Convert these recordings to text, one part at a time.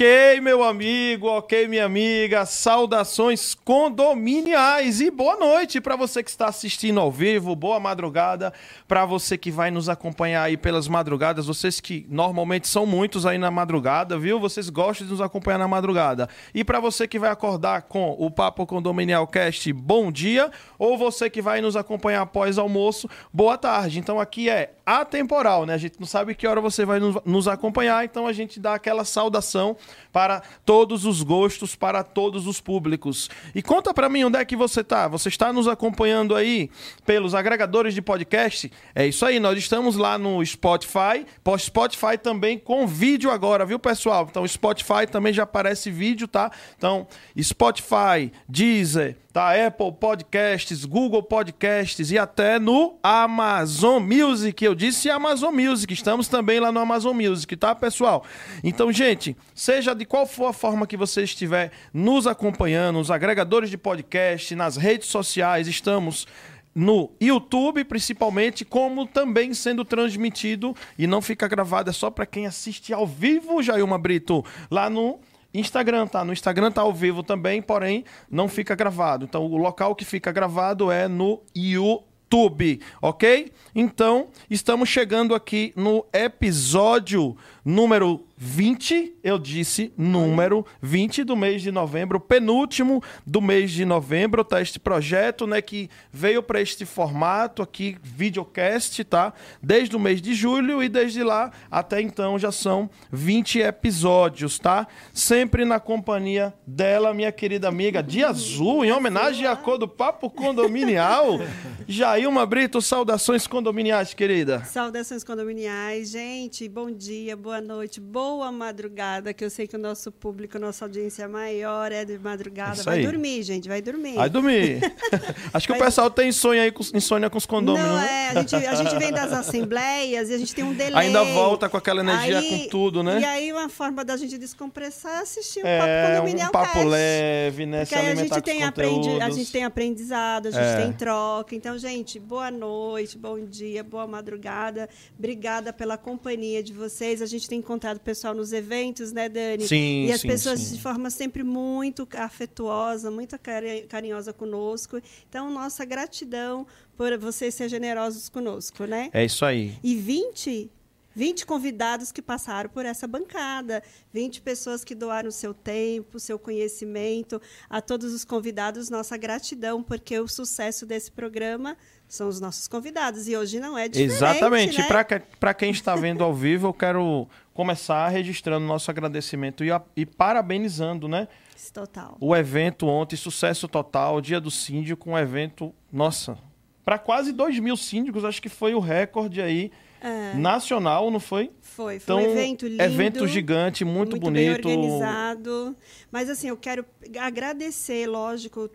Ok, meu amigo, ok, minha amiga. Saudações condominiais e boa noite para você que está assistindo ao vivo. Boa madrugada para você que vai nos acompanhar aí pelas madrugadas. Vocês que normalmente são muitos aí na madrugada, viu? Vocês gostam de nos acompanhar na madrugada. E para você que vai acordar com o Papo Condominial Cast, bom dia. Ou você que vai nos acompanhar após almoço, boa tarde. Então aqui é atemporal, né? A gente não sabe que hora você vai nos acompanhar, então a gente dá aquela saudação para todos os gostos, para todos os públicos. E conta para mim onde é que você está. Você está nos acompanhando aí pelos agregadores de podcast? É isso aí, nós estamos lá no Spotify. Spotify também com vídeo agora, viu, pessoal? Então, Spotify também já aparece vídeo, tá? Então, Spotify, Deezer, tá? Apple Podcasts, Google Podcasts e até no Amazon Music. Eu disse Amazon Music, estamos também lá no Amazon Music, tá, pessoal? Então, gente, seja de qual for a forma que você estiver nos acompanhando, os agregadores de podcast, nas redes sociais, estamos no YouTube, principalmente, como também sendo transmitido e não fica gravado, é só para quem assiste ao vivo, Jailma Brito, lá no Instagram, tá? No Instagram tá ao vivo também, porém não fica gravado. Então o local que fica gravado é no YouTube, ok? Então estamos chegando aqui no episódio número 20, eu disse número 20 do mês de novembro, penúltimo do mês de novembro, tá? Este projeto, né, que veio para este formato aqui, videocast, tá? Desde o mês de julho e desde lá até então já são 20 episódios, tá? Sempre na companhia dela, minha querida amiga de azul, em homenagem à cor do Papo Condominial. Jailma Brito, saudações condominiais, querida. Saudações condominiais, gente, bom dia, boa noite, boa boa madrugada, que eu sei que o nosso público, nossa audiência maior é de madrugada. Vai dormir, gente, vai dormir. Vai dormir. Acho que vai... o pessoal tem insônia aí com, insônia com os condôminos. Não, é, a gente, a gente vem das assembleias e a gente tem um delay. Ainda volta com aquela energia aí, com tudo, né? E aí uma forma da gente descompressar é assistir um é, papo condominial um papo leve, né? Porque aí a gente, tem aprendi, a gente tem aprendizado, a gente é. tem troca. Então, gente, boa noite, bom dia, boa madrugada. Obrigada pela companhia de vocês. A gente tem encontrado pessoas pessoal nos eventos, né, Dani? Sim, E as sim, pessoas sim. de forma sempre muito afetuosa, muito carinhosa conosco. Então, nossa gratidão por vocês ser generosos conosco, né? É isso aí. E 20 20 convidados que passaram por essa bancada, 20 pessoas que doaram seu tempo, seu conhecimento. A todos os convidados, nossa gratidão, porque o sucesso desse programa são os nossos convidados. E hoje não é diferente. Exatamente. Né? Para quem está vendo ao vivo, eu quero começar registrando nosso agradecimento e, a, e parabenizando, né? Total. O evento ontem, sucesso total, dia do síndico, um evento, nossa, para quase 2 mil síndicos, acho que foi o recorde aí é. nacional, não foi? Foi, foi então, um evento lindo. Evento gigante, muito, muito bonito. Bem organizado. Mas assim, eu quero agradecer, lógico,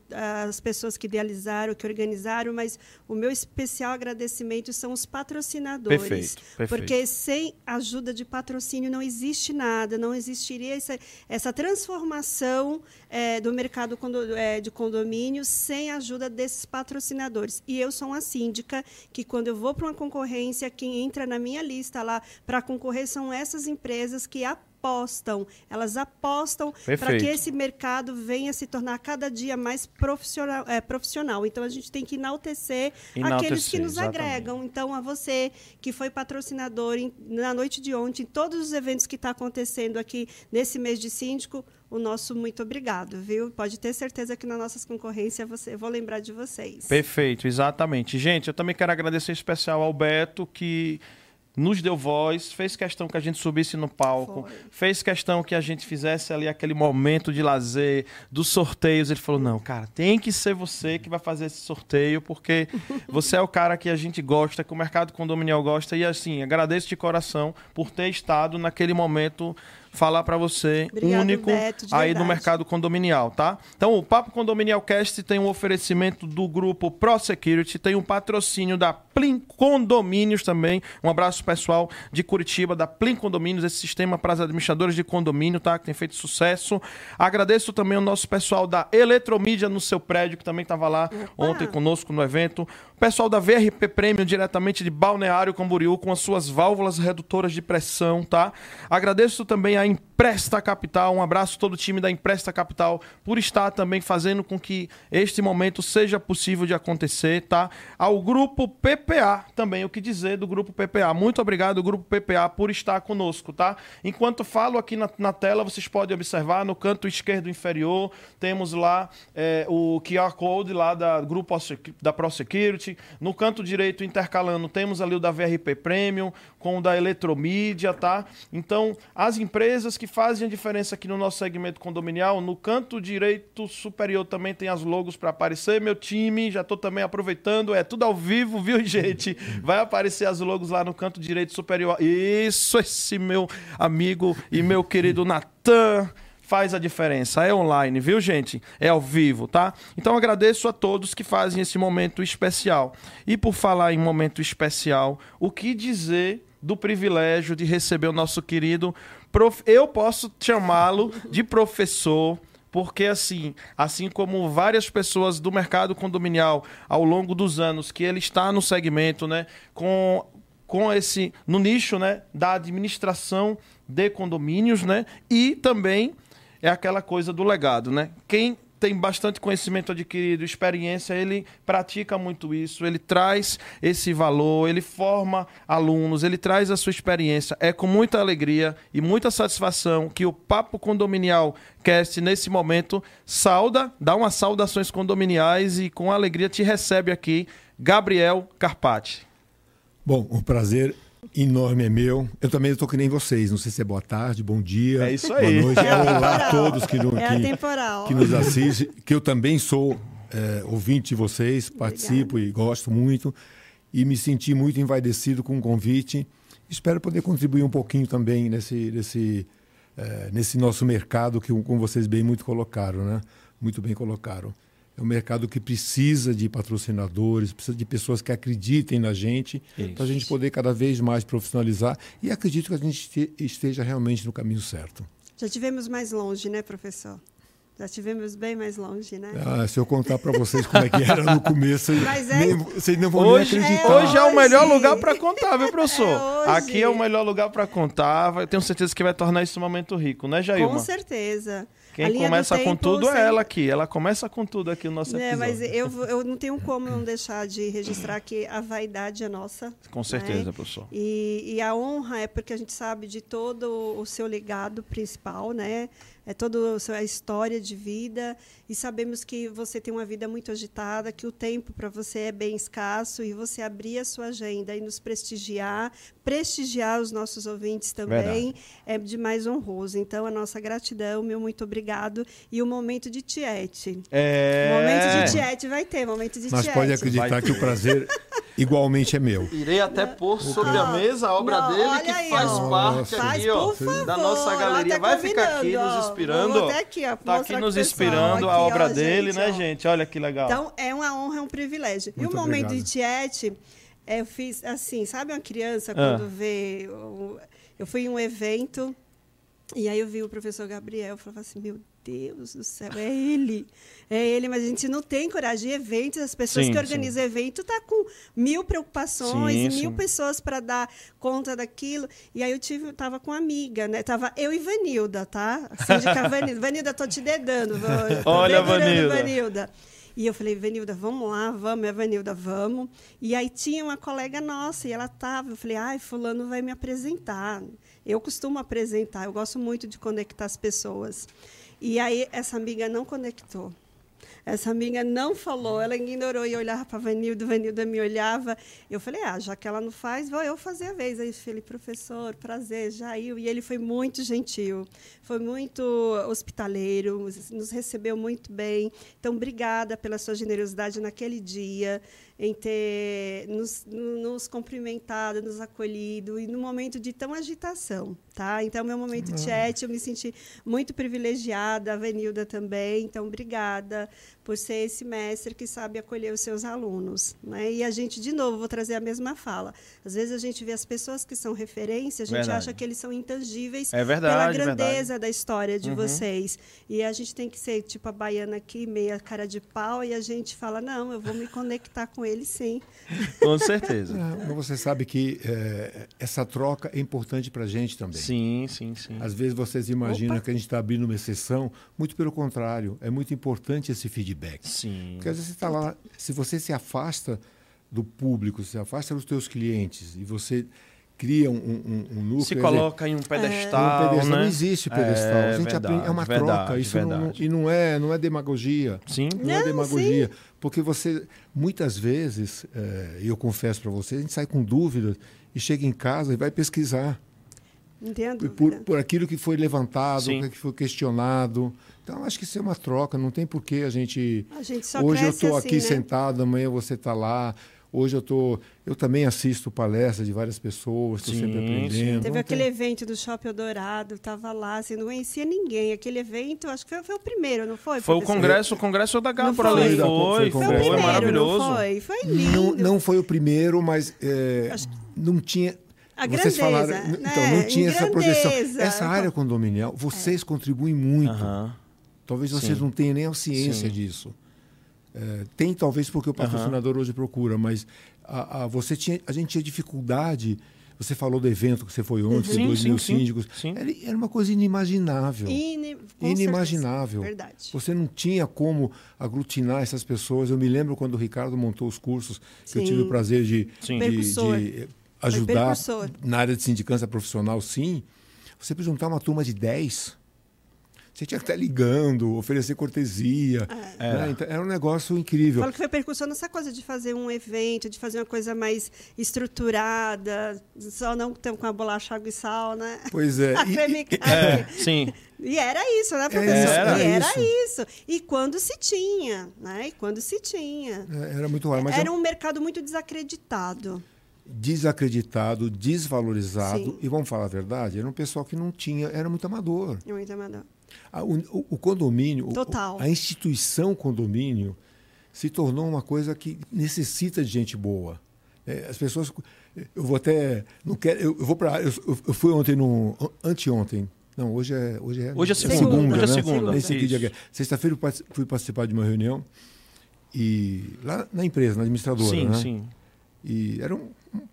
as pessoas que idealizaram, que organizaram, mas o meu especial agradecimento são os patrocinadores. Perfeito, perfeito. Porque sem ajuda de patrocínio não existe nada, não existiria essa, essa transformação é, do mercado é, de condomínio sem a ajuda desses patrocinadores. E eu sou uma síndica que, quando eu vou para uma concorrência, quem entra na minha lista lá para concorrer são essas empresas que apostam, elas apostam para que esse mercado venha se tornar cada dia mais profissional. É, profissional. Então a gente tem que enaltecer, enaltecer aqueles que nos exatamente. agregam. Então a você que foi patrocinador em, na noite de ontem, em todos os eventos que está acontecendo aqui nesse mês de síndico, o nosso muito obrigado, viu? Pode ter certeza que na nossas concorrências você, vou lembrar de vocês. Perfeito, exatamente. Gente, eu também quero agradecer em especial ao Beto, que nos deu voz, fez questão que a gente subisse no palco, Foi. fez questão que a gente fizesse ali aquele momento de lazer, dos sorteios. Ele falou: não, cara, tem que ser você que vai fazer esse sorteio, porque você é o cara que a gente gosta, que o mercado condominial gosta. E assim, agradeço de coração por ter estado naquele momento falar para você, Obrigado, único aí do mercado condominial, tá? Então, o Papo Condominial Cast tem um oferecimento do grupo Pro Security, tem um patrocínio da Plim Condomínios também. Um abraço pessoal de Curitiba, da Plim Condomínios, esse sistema para as administradoras de condomínio, tá? Que tem feito sucesso. Agradeço também o nosso pessoal da Eletromídia no seu prédio, que também estava lá Opa. ontem conosco no evento. O pessoal da VRP Premium, diretamente de Balneário Camboriú, com as suas válvulas redutoras de pressão, tá? Agradeço também a empresa Empresta Capital. Um abraço a todo o time da Empresta Capital por estar também fazendo com que este momento seja possível de acontecer, tá? Ao grupo PPA também, o que dizer do grupo PPA. Muito obrigado, grupo PPA, por estar conosco, tá? Enquanto falo aqui na, na tela, vocês podem observar no canto esquerdo inferior, temos lá é, o QR Code lá da grupo da ProSecurity. No canto direito, intercalando, temos ali o da VRP Premium, com o da Eletromídia, tá? Então, as empresas que fazem a diferença aqui no nosso segmento condominial, no canto direito superior também tem as logos para aparecer. Meu time, já estou também aproveitando, é tudo ao vivo, viu, gente? Vai aparecer as logos lá no canto direito superior. Isso, esse meu amigo e meu querido Natan faz a diferença. É online, viu, gente? É ao vivo, tá? Então agradeço a todos que fazem esse momento especial. E por falar em momento especial, o que dizer do privilégio de receber o nosso querido prof... eu posso chamá-lo de professor porque assim, assim como várias pessoas do mercado condominial ao longo dos anos que ele está no segmento, né, com com esse no nicho, né, da administração de condomínios, né, e também é aquela coisa do legado, né? Quem tem bastante conhecimento adquirido, experiência, ele pratica muito isso, ele traz esse valor, ele forma alunos, ele traz a sua experiência. É com muita alegria e muita satisfação que o Papo Condominial Cast, nesse momento, sauda, dá umas saudações condominiais e com alegria te recebe aqui, Gabriel Carpati. Bom, o prazer enorme é meu. Eu também estou que nem vocês. Não sei se é boa tarde, bom dia. É isso aí. Boa noite. É Olá a todos que, no, é que, que, nos assistem. Que eu também sou é, ouvinte de vocês, participo Obrigada. e gosto muito. E me senti muito envaidecido com o convite. Espero poder contribuir um pouquinho também nesse, nesse, é, nesse nosso mercado que, como vocês bem muito colocaram, né? Muito bem colocaram. É um mercado que precisa de patrocinadores, precisa de pessoas que acreditem na gente, para a gente poder cada vez mais profissionalizar. E acredito que a gente esteja realmente no caminho certo. Já tivemos mais longe, né, professor? Já tivemos bem mais longe, né? Ah, se eu contar para vocês como é que era no começo, Mas é... nem, vocês não vão hoje, nem acreditar. É hoje é o melhor lugar para contar, viu, professor? É Aqui é o melhor lugar para contar. Eu tenho certeza que vai tornar esse momento rico, né, Jailma? Com certeza. Quem começa com tudo é ela aqui. Ela começa com tudo aqui no nosso é, episódio. Mas eu, eu não tenho como não deixar de registrar que a vaidade é nossa. Com certeza, né? professor. E, e a honra é porque a gente sabe de todo o seu legado principal, né? É toda a sua história de vida e sabemos que você tem uma vida muito agitada, que o tempo para você é bem escasso e você abrir a sua agenda e nos prestigiar, prestigiar os nossos ouvintes também Verdade. é demais honroso. Então a nossa gratidão, meu muito obrigado e o momento de Tiete. É... Momento de Tiete vai ter, momento de Mas Tiete. pode acreditar que o prazer igualmente é meu. Irei até pôr sobre a mesa a obra não, dele que aí, faz ó. parte faz, aqui, ó, da nossa galeria. Vai ficar aqui ó. nos inspirando. Aqui, ó, tá aqui nos inspirando a obra dele, gente, né, gente? Olha que legal. Então, é uma honra, é um privilégio. Muito e o momento obrigado. de Tiete, eu fiz assim, sabe uma criança ah. quando ah. vê... Eu fui em um evento e aí eu vi o professor Gabriel, falava assim, meu Deus do céu, é ele. É ele, mas a gente não tem coragem de eventos. As pessoas sim, que organizam sim. evento tá com mil preocupações, sim, mil pessoas para dar conta daquilo. E aí eu tive, tava com uma amiga, né? Tava eu e Vanilda, tá? Síndica Vanilda. Vanilda, tô te dedando. Tô Olha, Vanilda. Vanilda. E eu falei, Vanilda, vamos lá, vamos, é Vanilda, vamos. E aí tinha uma colega nossa, e ela tava, eu falei, ai, fulano vai me apresentar. Eu costumo apresentar, eu gosto muito de conectar as pessoas. E aí essa amiga não conectou. Essa amiga não falou, ela ignorou e olhava para a Vanilda, Vanilda me olhava. Eu falei, ah, já que ela não faz, vou eu fazer a vez. Aí eu falei, professor, prazer, Jair. E ele foi muito gentil, foi muito hospitaleiro, nos recebeu muito bem. Então, obrigada pela sua generosidade naquele dia em ter nos, nos cumprimentado, nos acolhido e no momento de tão agitação, tá? Então, meu momento de chat, eu me senti muito privilegiada, a Venilda também. Então, obrigada por ser esse mestre que sabe acolher os seus alunos. Né? E a gente, de novo, vou trazer a mesma fala. Às vezes a gente vê as pessoas que são referência, a gente Verdade. acha que eles são intangíveis É verdade, pela grandeza verdade. da história de Uhum. vocês. E a gente tem que ser tipo a baiana aqui, meia cara de pau, e a gente fala, não, eu vou me conectar com ele sim. Com certeza. É, mas você sabe que é, essa troca é importante para a gente também. Sim, sim, sim. Às vezes vocês imaginam Opa. que a gente está abrindo uma exceção, muito pelo contrário, é muito importante esse feedback. Sim. Porque às vezes você está lá, se você se afasta do público, se afasta dos teus clientes e você cria um, um, um núcleo. Se coloca em um dizer, pedestal, um pedestal, né? Não existe pedestal. É a gente verdade, aprende, é uma verdade, troca. Isso não- não, verdade. e não é, não é demagogia. Sim. Não, é Não, demagogia. Porque você, muitas vezes, e eu confesso para você, a gente sai com dúvidas e chega em casa e vai pesquisar Entendo? por, por aquilo que foi levantado, Sim. que foi questionado. Então, acho que isso é uma troca, não tem por que a gente. A gente só Hoje eu estou assim, aqui né? sentado, amanhã você está lá. Hoje eu tô, eu também assisto palestras de várias pessoas, estou Sim, sempre sim. aprendendo. Teve Não aquele tem- evento do Shopping Eldorado, tava lá, assim, não conhecia ninguém. Aquele evento, acho que foi, foi o primeiro, não foi? Foi o professor? congresso, o congresso da por ali. foi? Foi, Foi o foi, Foi o primeiro, maravilhoso. não foi? Foi lindo. Não, não foi o primeiro, mas é, Acho não tinha. A vocês grandeza, falaram, né? então não tinha Em essa projeção. grandeza. Essa área condominial, vocês contribuem muito. Talvez vocês Sim. não tenham nem a ciência Sim. disso. É, tem talvez porque o patrocinador hoje procura, mas a, a- você tinha, a gente tinha dificuldade. Você falou do evento que você foi ontem, Sim, dois sim, mil sim. síndicos. Sim. Era, uma coisa inimaginável. Com Inimaginável. certeza. Verdade. Você não tinha como aglutinar essas pessoas. Eu me lembro quando o Ricardo montou os cursos, que eu tive o prazer de, Sim. de- de ajudar na área de sindicância profissional, sim. Você precisa juntar uma turma de 10. Você tinha que estar ligando, oferecer cortesia. né? Então, era um negócio incrível. Falo que foi percussão nessa coisa de fazer um evento, de fazer uma coisa mais estruturada, só não tão com a bolacha água e sal, né? Pois é. A E- creme- e- É, sim. E era isso, né, professor? Era e era isso. isso. E quando se tinha, né? E quando se tinha. é, Era muito raro, mas era é um mercado muito desacreditado. Desacreditado, desvalorizado. Sim. E vamos falar a verdade, era um pessoal que não tinha, era muito amador. Muito amador. Ah, O, o- o condomínio, o- Total. a instituição condomínio se tornou uma coisa que necessita de gente boa. É, as pessoas, eu vou até, não quero, eu, eu vou para, eu, eu fui ontem no, anteontem. Não, hoje é, hoje é, Hoje é segunda, hoje é né? segunda, isso. que é. Sexta-feira eu partic- fui participar de uma reunião e lá na empresa, na administradora, Sim, né? sim. E era um,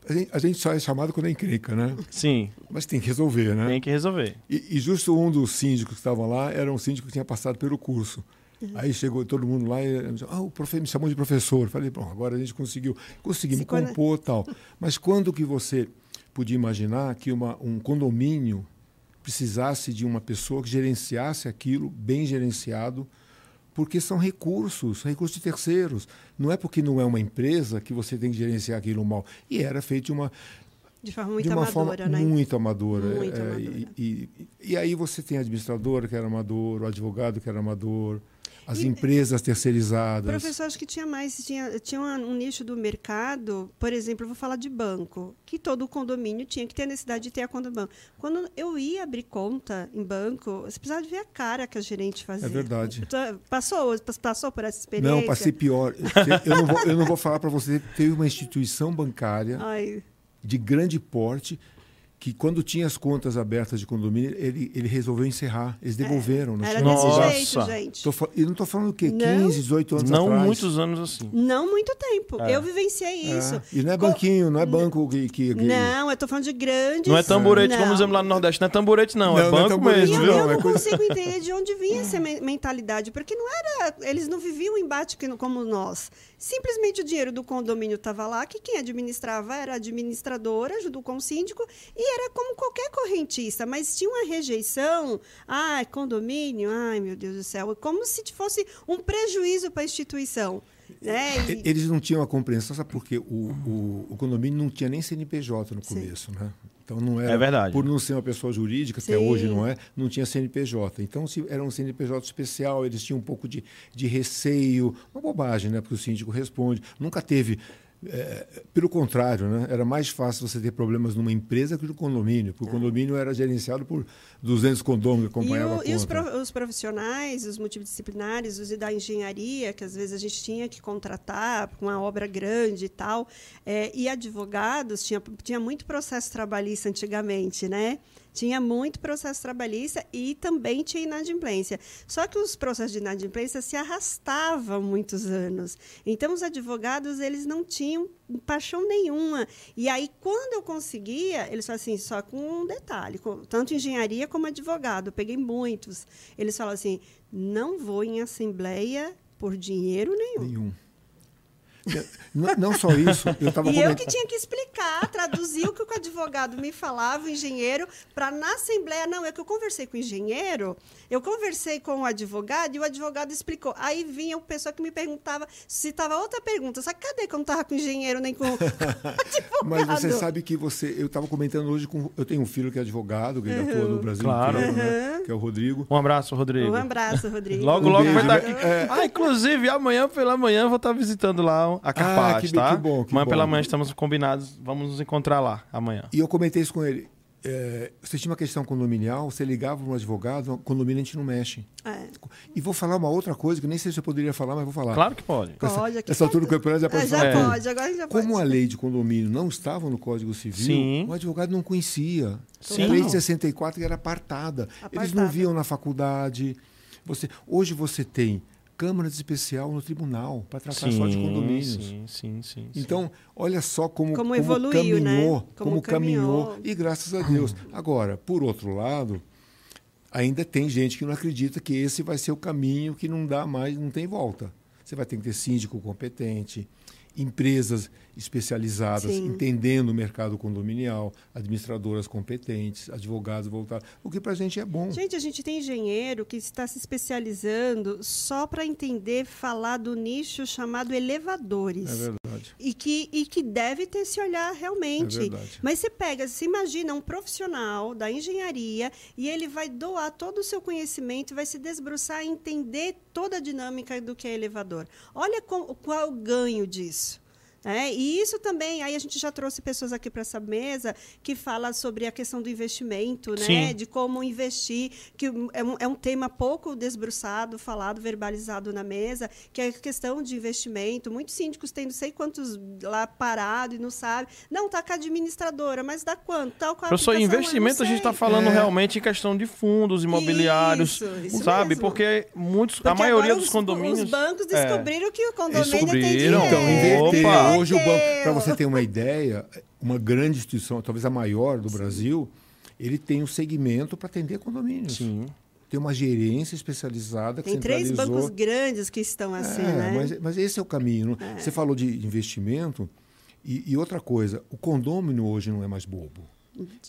a gente- a gente só é chamado quando é encrenca, né? Sim. Mas tem que resolver, né? Tem que resolver. E, e justo um dos síndicos que estavam lá era um síndico que tinha passado pelo curso. Aí chegou todo mundo lá e ah, o profe me chamou de professor. Falei, bom, agora a gente conseguiu, conseguimos compor tal. Mas quando que você podia imaginar que uma, um condomínio precisasse de uma pessoa que gerenciasse aquilo, bem gerenciado, porque são recursos, recursos de terceiros. Não é porque não é uma empresa que você tem que gerenciar aquilo mal. E era feito de uma, De forma muito de uma amadora, forma né? muito amadora. Muito É, amadora. E, e- e aí você tem a administradora que era amador, o advogado que era amador, as E- empresas terceirizadas. Professor, acho que tinha mais, tinha, tinha um, nicho do mercado, por exemplo, eu vou falar de banco, que todo condomínio tinha que ter a necessidade de ter a conta do banco. Quando eu ia abrir conta em banco, você precisava ver a cara que a gerente fazia. É verdade. Então, Passou, passou por essa experiência? Não, passei pior. Eu não vou, eu não vou falar para você. Teve uma instituição bancária Ai, de grande porte que, quando tinha as contas abertas de condomínio, ele, ele resolveu encerrar. Eles devolveram. não É, era desse Nossa. jeito, gente. Tô fa- E não estou falando o quê? Não. 15, 18 anos Não atrás. muitos anos assim. Não muito tempo. É. Eu vivenciei É. isso. E não é banquinho, não é banco que. que, que- Não, eu tô falando de grandes. Não é tamborete, como Não. dizemos lá no Nordeste. Não é tamborete, não. Não, é não é banco E mesmo, eu, viu? não, eu é não consigo entender de onde vinha essa men- mentalidade, porque não era, eles não viviam o embate como nós. Simplesmente o dinheiro do condomínio estava lá, que quem administrava era a administradora, junto com o síndico, e era como qualquer correntista, mas tinha uma rejeição. Ah, condomínio, ai meu Deus do céu, como se fosse um prejuízo para a instituição. Né? E- Eles não tinham a compreensão, sabe por quê? O, o, o condomínio não tinha nem CNPJ no Sim. começo, né? Então não era. É verdade. Por não ser uma pessoa jurídica, que Sim. hoje não é, não tinha CNPJ. Então se era um CNPJ especial, eles tinham um pouco de, de receio, uma bobagem, né? Porque o síndico responde. Nunca teve É, pelo contrário, né? era mais fácil você ter problemas numa empresa que no condomínio, porque o condomínio era gerenciado por 200 condôminos que acompanhavam e, o, e os, os profissionais, os multidisciplinares, os da engenharia, que às vezes a gente tinha que contratar com uma obra grande e tal, é, e advogados, tinha, tinha muito processo trabalhista antigamente, né? Tinha muito processo trabalhista e também tinha inadimplência. Só que os processos de inadimplência se arrastavam muitos anos. Então, os advogados eles não tinham paixão nenhuma. E aí, quando eu conseguia, eles falavam assim, só com um detalhe, com, tanto engenharia como advogado, eu peguei muitos. Eles falavam assim, não vou em assembleia por dinheiro nenhum. Nenhum. Não, não, só isso, eu estava E eu que tinha que explicar, traduzir o que o advogado me falava, o engenheiro, para na Assembleia. Não, é que eu conversei com o engenheiro, eu conversei com o advogado e o advogado explicou. Aí vinha o pessoal que me perguntava se estava outra pergunta. Só cadê que eu não estava com engenheiro nem com advogado? Mas você sabe que você. Eu estava comentando hoje com. Eu tenho um filho que é advogado, que ele atua no Brasil Claro. inteiro, né? Que é o Rodrigo. Um abraço, Rodrigo. Um abraço, Rodrigo. Logo, Um logo beijo, vai estar né? aqui. É. Ah, inclusive, amanhã pela manhã eu vou estar visitando lá a Capaz, Ah, que- tá? que bom, que amanhã bom. pela manhã estamos combinados, vamos nos encontrar lá amanhã. E eu comentei isso com ele. É, você tinha uma questão condominial, você ligava para um advogado, condomínio a gente não mexe. É. E vou falar uma outra coisa que nem sei se eu poderia falar, mas vou falar. Claro que pode. Essa- Pode, aqui essa altura do pode. campeonato já pode É, já pode, agora já pode. Como a lei de condomínio não estava no Código Civil, Sim. o advogado não conhecia. Sim. A lei de 64 que era apartada. Eles não Apartada. viam na faculdade. Você, hoje você tem Câmara de Especial no tribunal para tratar só de condomínios. sim, sim, sim, sim. Então, olha só como, Como evoluiu, né? caminhou, Como como, caminhou. caminhou. E graças a Deus. Agora, por outro lado, ainda tem gente que não acredita que esse vai ser o caminho que não dá mais, não tem volta. Você vai ter que ter síndico competente, empresas especializadas, Sim. entendendo o mercado condominial, administradoras competentes, advogados voltados, o que para a gente é bom. Gente, a gente tem engenheiro que está se especializando só para entender, falar do nicho chamado elevadores. É verdade. E que, e que deve ter esse olhar realmente. É verdade. Mas você pega, se imagina um profissional da engenharia e ele vai doar todo o seu conhecimento, vai se desbruçar e entender toda a dinâmica do que é elevador. Olha com- qual é o ganho disso. Né? e isso também, aí a gente já trouxe pessoas aqui para essa mesa que fala sobre a questão do investimento, né? De como investir, que é um, é um tema pouco desbruçado, falado, verbalizado na mesa, que é a questão de investimento. Muitos síndicos têm não sei quantos lá parado e não sabe. Não, tá com a administradora, mas dá quanto? Tal, qual a Professor, investimento a gente está falando É. realmente em questão de fundos imobiliários, Isso, isso sabe? mesmo. Porque muitos, a Porque maioria agora dos os- condomínios. Os bancos É. descobriram que o condomínio tem Descobriram. dinheiro. Então, inverter. Hoje o banco, para você ter uma ideia, uma grande instituição, talvez a maior do Brasil, ele tem um segmento para atender condomínios. Sim. Tem uma gerência especializada que Tem três bancos grandes que estão assim, É, né? mas, mas esse é o caminho. não- Você falou de investimento e, e outra coisa, o condômino hoje não é mais bobo.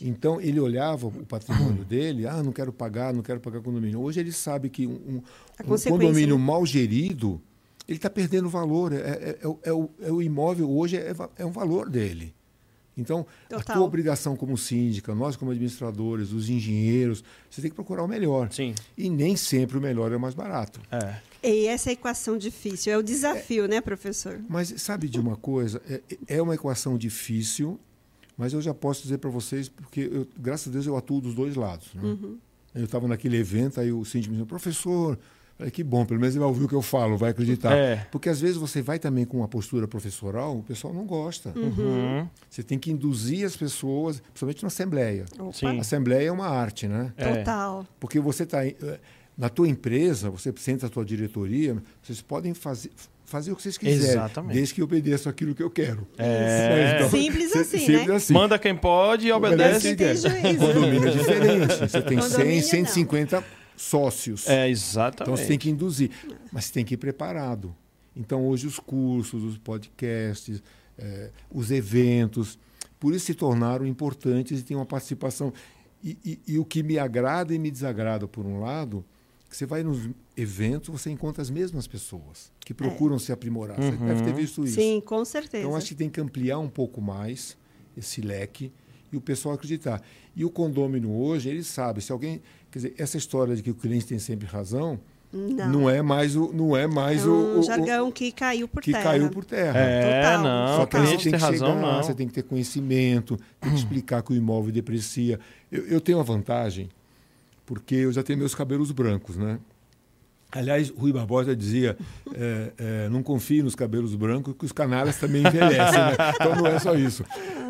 Então ele olhava o patrimônio dele, ah, não quero pagar, não quero pagar condomínio. Hoje ele sabe que um, um- um condomínio né? mal gerido, ele está perdendo valor. É, é- é o- é o, é o imóvel hoje é, é um valor dele. Então, a Total. tua obrigação como síndica, nós como administradores, os engenheiros, você tem que procurar o melhor. Sim. E nem sempre o melhor é o mais barato. É. E essa é a equação difícil, é o desafio, né, professor? Mas sabe de uma coisa? É, é uma equação difícil, mas eu já posso dizer para vocês, porque eu, graças a Deus eu atuo dos dois lados. né? Uhum. Eu estava naquele evento, aí o síndico me disse, professor, falei, que bom, pelo menos ele vai ouvir o que eu falo, vai acreditar. É. Porque às vezes você vai também com uma postura professoral, o pessoal não gosta. Uhum. Você tem que induzir as pessoas, principalmente na Assembleia. Opa. A Assembleia é uma arte, né? É. Total. Porque você está na tua empresa, você senta a tua diretoria, vocês podem fazer, fazer o que vocês quiserem, Exatamente. desde que obedeçam aquilo que eu quero. É. Então, Simples si- assim, simples né? assim. Manda quem pode e obedece Obedece quem quer. Condomínio é diferente. Você tem 100, Condomínio, 150 sócios. É, Então exatamente. você tem que induzir. Mas você tem que ir preparado. Então hoje os cursos, os podcasts, eh, os eventos, por isso se tornaram importantes e têm uma participação. E, e- e o que me agrada e me desagrada, por um lado, que você vai nos eventos, você encontra as mesmas pessoas que procuram se aprimorar. Você Uhum. deve ter visto isso. Sim, com certeza. Então, acho que tem que ampliar um pouco mais esse leque e o pessoal acreditar. E o condômino hoje, ele sabe, se alguém. Quer dizer, essa história de que o cliente tem sempre razão, Não. Não é mais o. Não é mais é um o, o- jargão que caiu por que terra. caiu por terra. É, Total. não, Só que a gente tem tem que razão, chegar, não. você tem que ter conhecimento, tem que explicar que o imóvel deprecia. Eu, eu tenho uma vantagem, porque eu já tenho meus cabelos brancos, né? Aliás, Rui Barbosa dizia, é, é, não confie nos cabelos brancos, que os canalhas também envelhecem, né? Então não é só isso.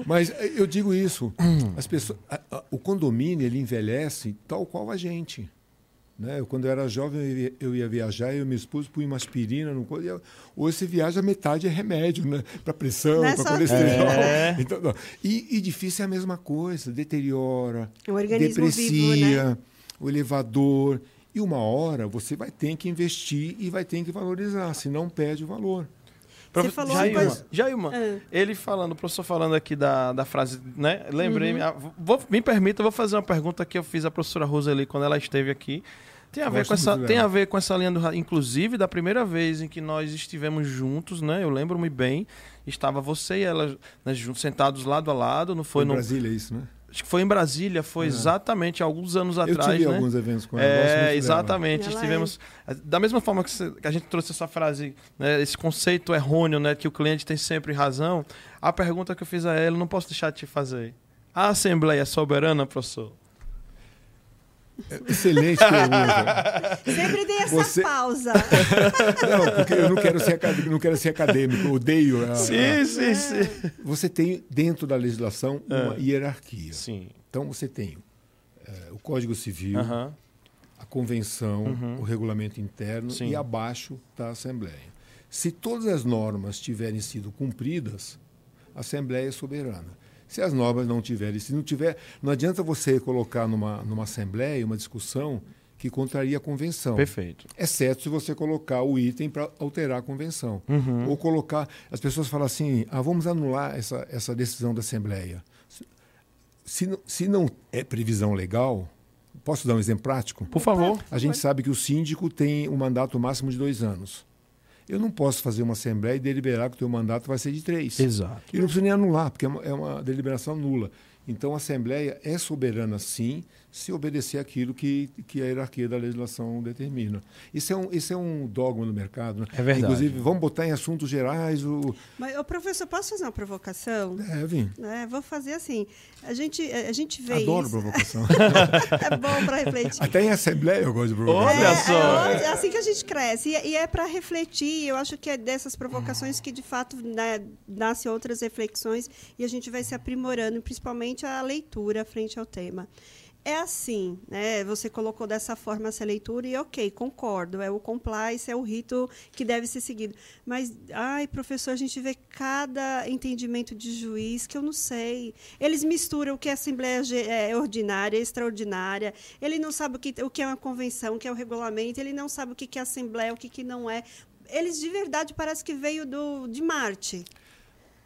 Mas é, eu digo isso, as pessoas, a- a- o condomínio ele envelhece tal qual a gente. Né? Eu, quando eu era jovem, eu ia, eu ia viajar e eu me expus por uma aspirina. No, hoje você viaja, metade é remédio, né? Para pressão, é para colesterol. É. Então, e, e difícil é a mesma coisa, deteriora, organismo deprecia, vivo, né? o elevador. E uma hora você vai ter que investir e vai ter que valorizar, senão perde o valor. Você falou Jailma, coisa- Jailma, Ah. ele falando, o professor falando aqui da, da frase, né? Lembrei, Uhum. ah, vou, me permita, eu vou fazer uma pergunta que eu fiz à professora Roseli quando ela esteve aqui. Tem a, ver com essa, tem a ver com essa linha do inclusive da primeira vez em que nós estivemos juntos, né? Eu lembro muito bem. Estava você e ela né, juntos, sentados lado a lado, não foi Foi em no Brasília isso, né? Acho que foi em Brasília, foi exatamente alguns anos eu atrás, tive né? alguns eventos com ela. É, dela. exatamente. Ela Estivemos. Da mesma forma que, você- que a gente trouxe essa frase, né, esse conceito errôneo, né, que o cliente tem sempre razão, a pergunta que eu fiz a ela, eu não posso deixar de te fazer. A Assembleia é soberana, professor? Excelente pergunta. Sempre tem essa Você- pausa. Não, porque eu não quero ser acadêmico, não quero ser acadêmico, odeio. a- sim, a- sim, sim. Você tem dentro da legislação uma hierarquia. Sim. Então você tem eh, o Código Civil, Aham. a convenção, o regulamento interno Sim. e abaixo da Assembleia. Se todas as normas tiverem sido cumpridas, a Assembleia é soberana. Se as normas não tiverem, se não tiver, não adianta você colocar numa, numa Assembleia uma discussão que contraria a convenção. Perfeito. Exceto se você colocar o item para alterar a convenção. Uhum. Ou colocar. As pessoas falam assim: ah, vamos anular essa, essa decisão da Assembleia. Se, se, não- se não é previsão legal, posso dar um exemplo prático? Por favor. A gente sabe que o síndico tem um mandato máximo de dois anos. Eu não posso fazer uma Assembleia e deliberar que o teu mandato vai ser de três. Exato. E não precisa nem anular, porque é uma, é uma deliberação nula. Então, a Assembleia é soberana, sim, se obedecer aquilo que, que a hierarquia da legislação determina. Isso é um, isso é um dogma do mercado. Né? É verdade. Inclusive, vamos botar em assuntos gerais o. Mas, ô, professor, posso fazer uma provocação? Deve. É, vou fazer assim. A gente, a gente vê Adoro isso. provocação. é bom para refletir. Até em Assembleia eu gosto de provocação. Olha é, só. É, é assim que a gente cresce. E, e é para refletir. Eu acho que é dessas provocações que, de fato, né, nascem outras reflexões e a gente vai se aprimorando, principalmente a leitura frente ao tema. É assim, né? Você colocou dessa forma essa leitura e ok, concordo. É o compliance, é o rito que deve ser seguido. Mas, ai, professor, a gente vê cada entendimento de juiz que eu não sei. Eles misturam o que é assembleia é, ordinária, extraordinária. Ele não sabe o que, o que é uma convenção, o que é o regulamento. Ele não sabe o que é assembleia, o que, que não é. Eles de verdade parece que veio do, de Marte.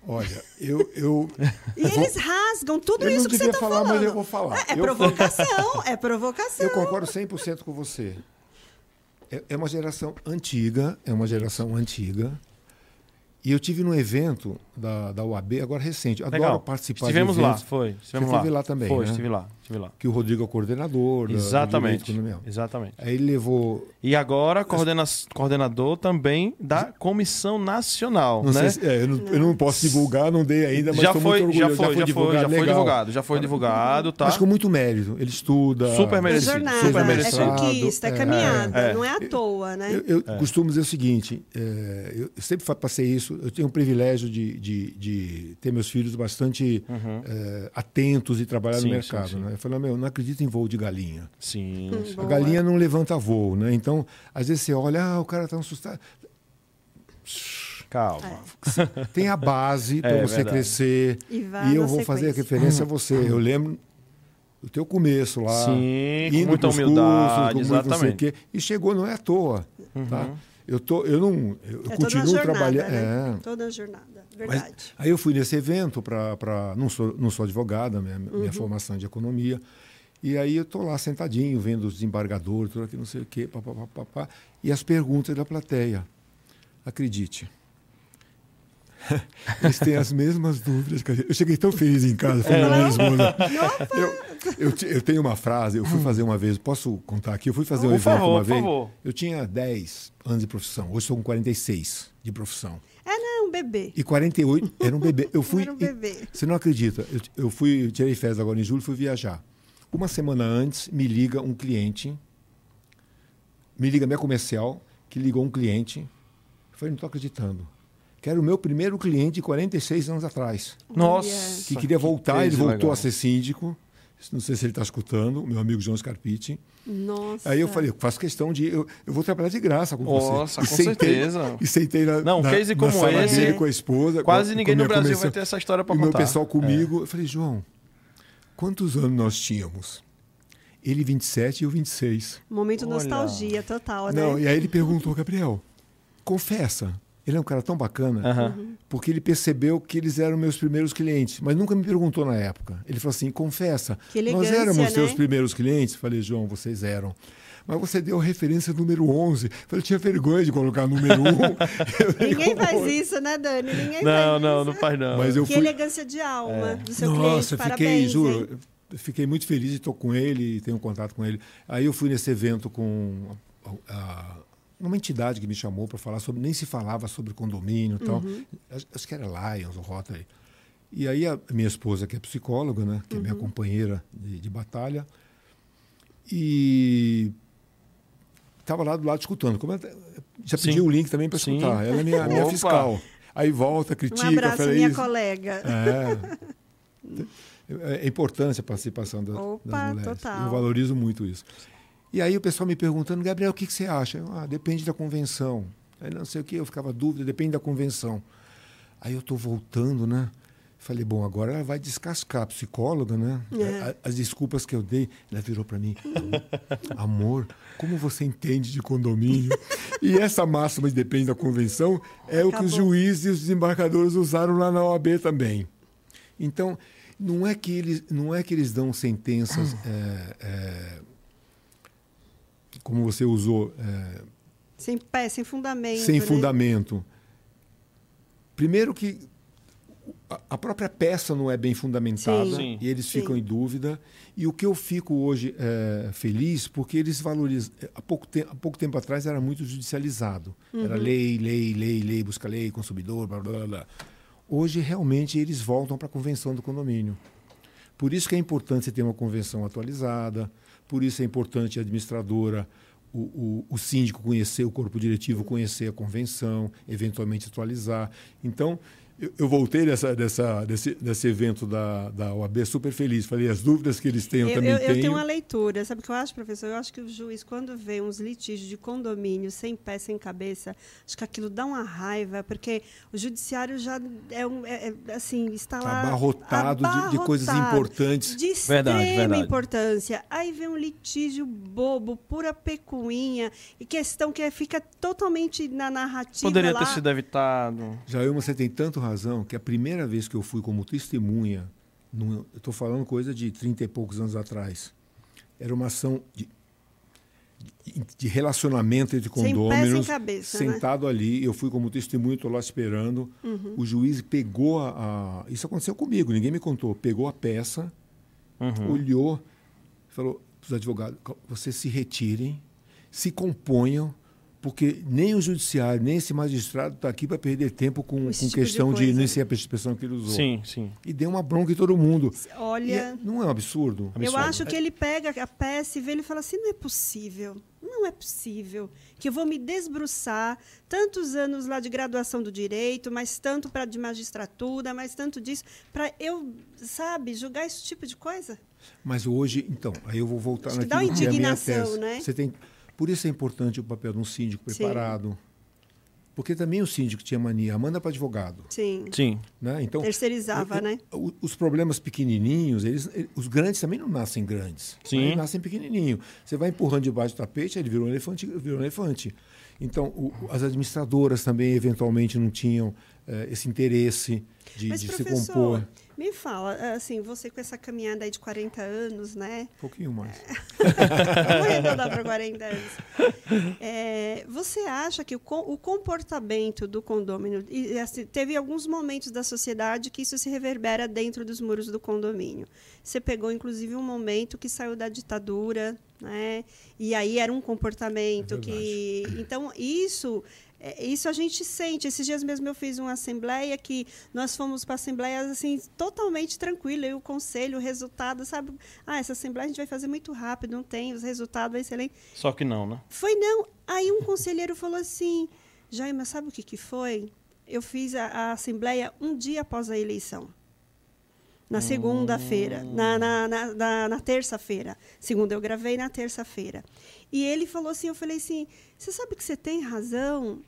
Olha, eu. eu E eles rasgam tudo Eu não isso que você devia está falar, mas falando. eu vou falar. É, é Eu- provocação, é provocação. Eu concordo 100% com você. É, é uma geração antiga, é uma geração antiga. E eu tive num evento da, da UAB, agora recente. Adoro Legal. participar Estivemos de lá, foi. Estivemos Você lá. lá também, Foi, né? estive lá. Que o Rodrigo é o coordenador. da- do Exatamente. econômico. Exatamente. Aí ele levou. E agora, coordena coordenador também da Comissão Nacional, Não né? sei se- é, eu, não, eu não posso divulgar, não dei ainda, mas já, foi, muito já foi, já foi, divulgado, já foi legal. divulgado, já foi divulgado, tá? Mas com muito mérito. Ele estuda. Super É merecido, jornada, super é merecido. conquista, é É, caminhada, é. não é à toa, né? Eu, eu costumo dizer o seguinte: é, eu sempre passei isso. Eu tenho o privilégio de, de, de ter meus filhos bastante é, atentos e trabalhar Uhum. Sim, no sim, mercado. sim. Né? Eu falo, meu, não acredito em voo de galinha. Sim. Hum. A galinha não levanta voo, né? Então, às vezes você olha, ah, o cara está assustado. Calma. Tem a base para É você verdade. crescer. E vai E eu vou fazer a referência a você. Eu lembro do teu começo lá. Sim, com indo muita pros humildade, cursos, com muito não sei o exatamente. Uhum. quê. E chegou, não é à toa. Tá? Eu, tô, eu não. Eu É continuo jornada, trabalhando. né? É. Toda uma jornada, Mas verdade. aí eu fui nesse evento para. Não sou, não sou advogada, minha, Uhum. minha formação é de economia. E aí eu estou lá sentadinho, vendo os desembargadores, tudo aquilo, não sei o quê, pá, pá, pá, pá, pá, e as perguntas da plateia. Acredite. Eles têm as mesmas dúvidas. Eu cheguei tão feliz em casa, foi É. minha esposa. Eu, eu, eu tenho uma frase, eu fui fazer uma vez, posso contar aqui? Eu fui fazer um Por evento favor, uma por vez. favor. Eu tinha 10 anos de profissão, hoje estou com 46 de profissão. É, não, um bebê. E 48 era um bebê. Eu fui. Era um bebê. Você não acredita? Eu, eu fui, eu tirei férias agora em julho, fui viajar. Uma semana antes, me liga um cliente, me liga minha comercial, que ligou um cliente. Eu falei, não estou acreditando. Que era o meu primeiro cliente de 46 anos atrás. Nossa. Que queria voltar, ele case voltou legal. a ser síndico. Não sei se ele está escutando, meu amigo João Scarpitti. Nossa. Aí eu falei, eu faço questão de. Eu, eu vou trabalhar de graça com Nossa, você. com certeza. E sentei na, Não, na, case na como sala esse, dele com a esposa. Quase com- ninguém com no Brasil vai ter essa história para e meu contar. É. pessoal comigo. Eu falei, João, quantos anos nós tínhamos? Ele 27 e eu 26. Momento Olha. nostalgia total, né? Não, e aí ele perguntou, Gabriel, confessa. Ele é um cara tão bacana, Aham. porque ele percebeu que eles eram meus primeiros clientes, mas nunca me perguntou na época. Ele falou assim: confessa, nós éramos né? seus primeiros clientes? Falei, João, vocês eram. Mas você deu a referência número 11. Falei, tinha vergonha de colocar número 1. Eu nem Ninguém faz isso, né, Dani? Ninguém Não, faz não, isso. não faz não. Mas eu Que fui. elegância de alma do seu Nossa, cliente. fiquei, Parabéns, juro, hein? fiquei muito feliz e estou com ele, tenho contato com ele. Aí eu fui nesse evento com a- a- uma entidade que me chamou para falar sobre, nem se falava sobre condomínio e tal. Uhum. Acho, que era Lions ou Rotary. E aí a minha esposa, que é psicóloga, né, que é Uhum. minha companheira de, de batalha, e estava lá do lado escutando. Como ela- já pedi o link também para Sim. escutar. Ela é minha, minha fiscal. Aí volta, critica, Um abraço, fala minha isso. colega. É, é importante a participação da, Opa, das mulheres. total. Eu valorizo muito isso. E aí o pessoal me perguntando, Gabriel, o que, que você acha? Eu, Ah, depende da convenção. Aí não sei o que, eu ficava dúvida, depende da convenção. Aí eu estou voltando, né? Falei, bom, agora ela vai descascar psicóloga, né? É. As desculpas que eu dei, ela virou para mim, amor, como você entende de condomínio? e essa máxima de depende da convenção é o que os Acabou. juízes e os desembarcadores usaram lá na OAB também. Então, não é que eles, não é que eles dão sentenças, é, é, como você usou, é, Sem pé, sem fundamento. sem né? fundamento. Primeiro que a- própria peça não é bem fundamentada Sim. e eles Sim. ficam em dúvida. E o que eu fico hoje é, feliz, porque eles valorizam. Há pouco, te, há pouco tempo atrás era muito judicializado. Era lei, lei, lei, lei, busca lei, consumidor, blá, blá, blá. Hoje, realmente, eles voltam para a convenção do condomínio. Por isso que é importante você ter uma convenção atualizada, por isso é importante a administradora, o, o, o síndico conhecer, o corpo diretivo conhecer a convenção, eventualmente atualizar. Então, eu, eu voltei dessa, dessa, desse, desse evento da, da OAB super feliz. Falei, as dúvidas que eles têm, eu, Eu, também eu- eu tenho. tenho uma leitura. Sabe o que eu acho, professor? Eu acho que o juiz, quando vê uns litígios de condomínio sem pé, sem cabeça, acho que aquilo dá uma raiva, porque o judiciário já é, um, é- é, assim, está lá. Abarrotado de- de coisas abarrotado, importantes. De extrema Verdade, verdade. importância. Aí vem um litígio bobo, pura pecuinha, e questão que fica totalmente na narrativa. Poderia lá. ter sido evitado. Jailma, você tem tanto razão que a primeira vez que eu fui como testemunha, num- eu estou falando coisa de 30 e poucos anos atrás, era uma ação de, de- de relacionamento entre Sem pé, sem condôminos, cabeça, né? sentado ali, eu fui como testemunha, estou lá esperando, Uhum. o juiz pegou a, a- Isso aconteceu comigo, ninguém me contou. Pegou a peça, Uhum. olhou, falou para os advogados, vocês se retirem, se componham, porque nem o judiciário, nem esse magistrado está aqui para perder tempo com, com tipo de questão de, coisa. nem sei a expressão que ele usou. Sim, sim. E deu uma bronca em todo mundo. Olha. é- não é um absurdo? Eu Absurdo. acho que ele pega a peça e vê ele e fala assim: não é possível, não é possível que eu vou me desbruçar tantos anos lá de graduação do direito, mas tanto para de magistratura, mas tanto disso, para eu, sabe, julgar esse tipo de coisa? Mas hoje, então, aí eu vou voltar Acho que naquilo dá uma que é a minha indignação, tese. né? Você tem, por isso é importante o papel de um síndico Sim. preparado. Porque também o síndico tinha mania, manda para advogado. Sim. Sim. Né? Então, Terceirizava, eu- eu- né? o- Os problemas pequenininhos, eles, ele- os grandes também não nascem grandes. Sim. Eles nascem pequenininho. Você vai empurrando debaixo do tapete, ele virou um elefante, virou um elefante. Então, o- as administradoras também eventualmente não tinham eh, esse interesse de, Mas, de se professor, compor. Me fala, assim, você com essa caminhada aí de 40 anos, né? Um pouquinho mais. Vamos arredondar para 40 anos. É, você acha que o, o comportamento do condômino... e, assim, teve alguns momentos da sociedade que isso se reverbera dentro dos muros do condomínio. Você pegou, inclusive, um momento que saiu da ditadura, né? E aí era um comportamento É que... Então, isso... é, Isso a gente sente. Esses dias mesmo eu fiz uma assembleia que nós fomos para a assembleia assim totalmente tranquila. E o conselho, o resultado, sabe? Ah, essa assembleia a gente vai fazer muito rápido, não tem os resultados excelentes. Só que não, né? Foi não. Aí um conselheiro falou assim: Jaima, sabe o que, que foi? Eu fiz a, a assembleia um dia após a eleição. Na segunda-feira, na, na, na, na terça-feira. Segunda eu gravei na terça-feira. E ele falou assim, eu falei assim, você sabe que você tem razão?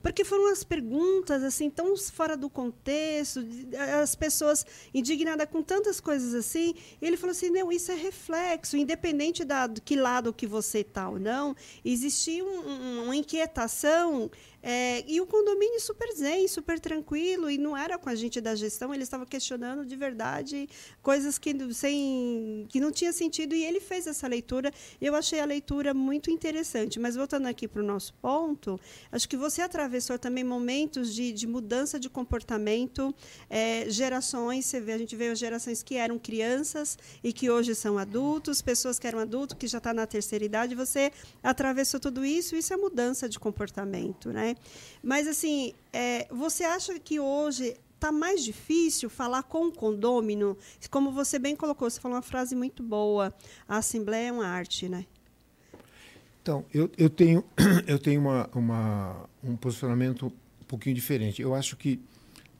Porque foram as perguntas assim tão fora do contexto, de- as pessoas indignadas com tantas coisas assim. E ele falou assim: não, isso é reflexo, independente da, do que lado que você está ou não, existia um- um- uma inquietação. É, e o condomínio super zen, super tranquilo, e não era com a gente da gestão, ele estava questionando de verdade coisas que, sem, que não tinha sentido, e ele fez essa leitura. Eu achei a leitura muito interessante. Mas voltando aqui para o nosso ponto, acho que você atravessou também momentos de, de mudança de comportamento, é, gerações, você vê, a gente vê gerações que eram crianças e que hoje são adultos, pessoas que eram adultos, que já estão na terceira idade, você atravessou tudo isso, isso é mudança de comportamento, né? Mas, assim, é, você acha que hoje está mais difícil falar com o condômino? Como você bem colocou, você falou uma frase muito boa, a Assembleia é uma arte, né? Então, eu, eu tenho, eu tenho uma, uma, um posicionamento um pouquinho diferente. Eu acho que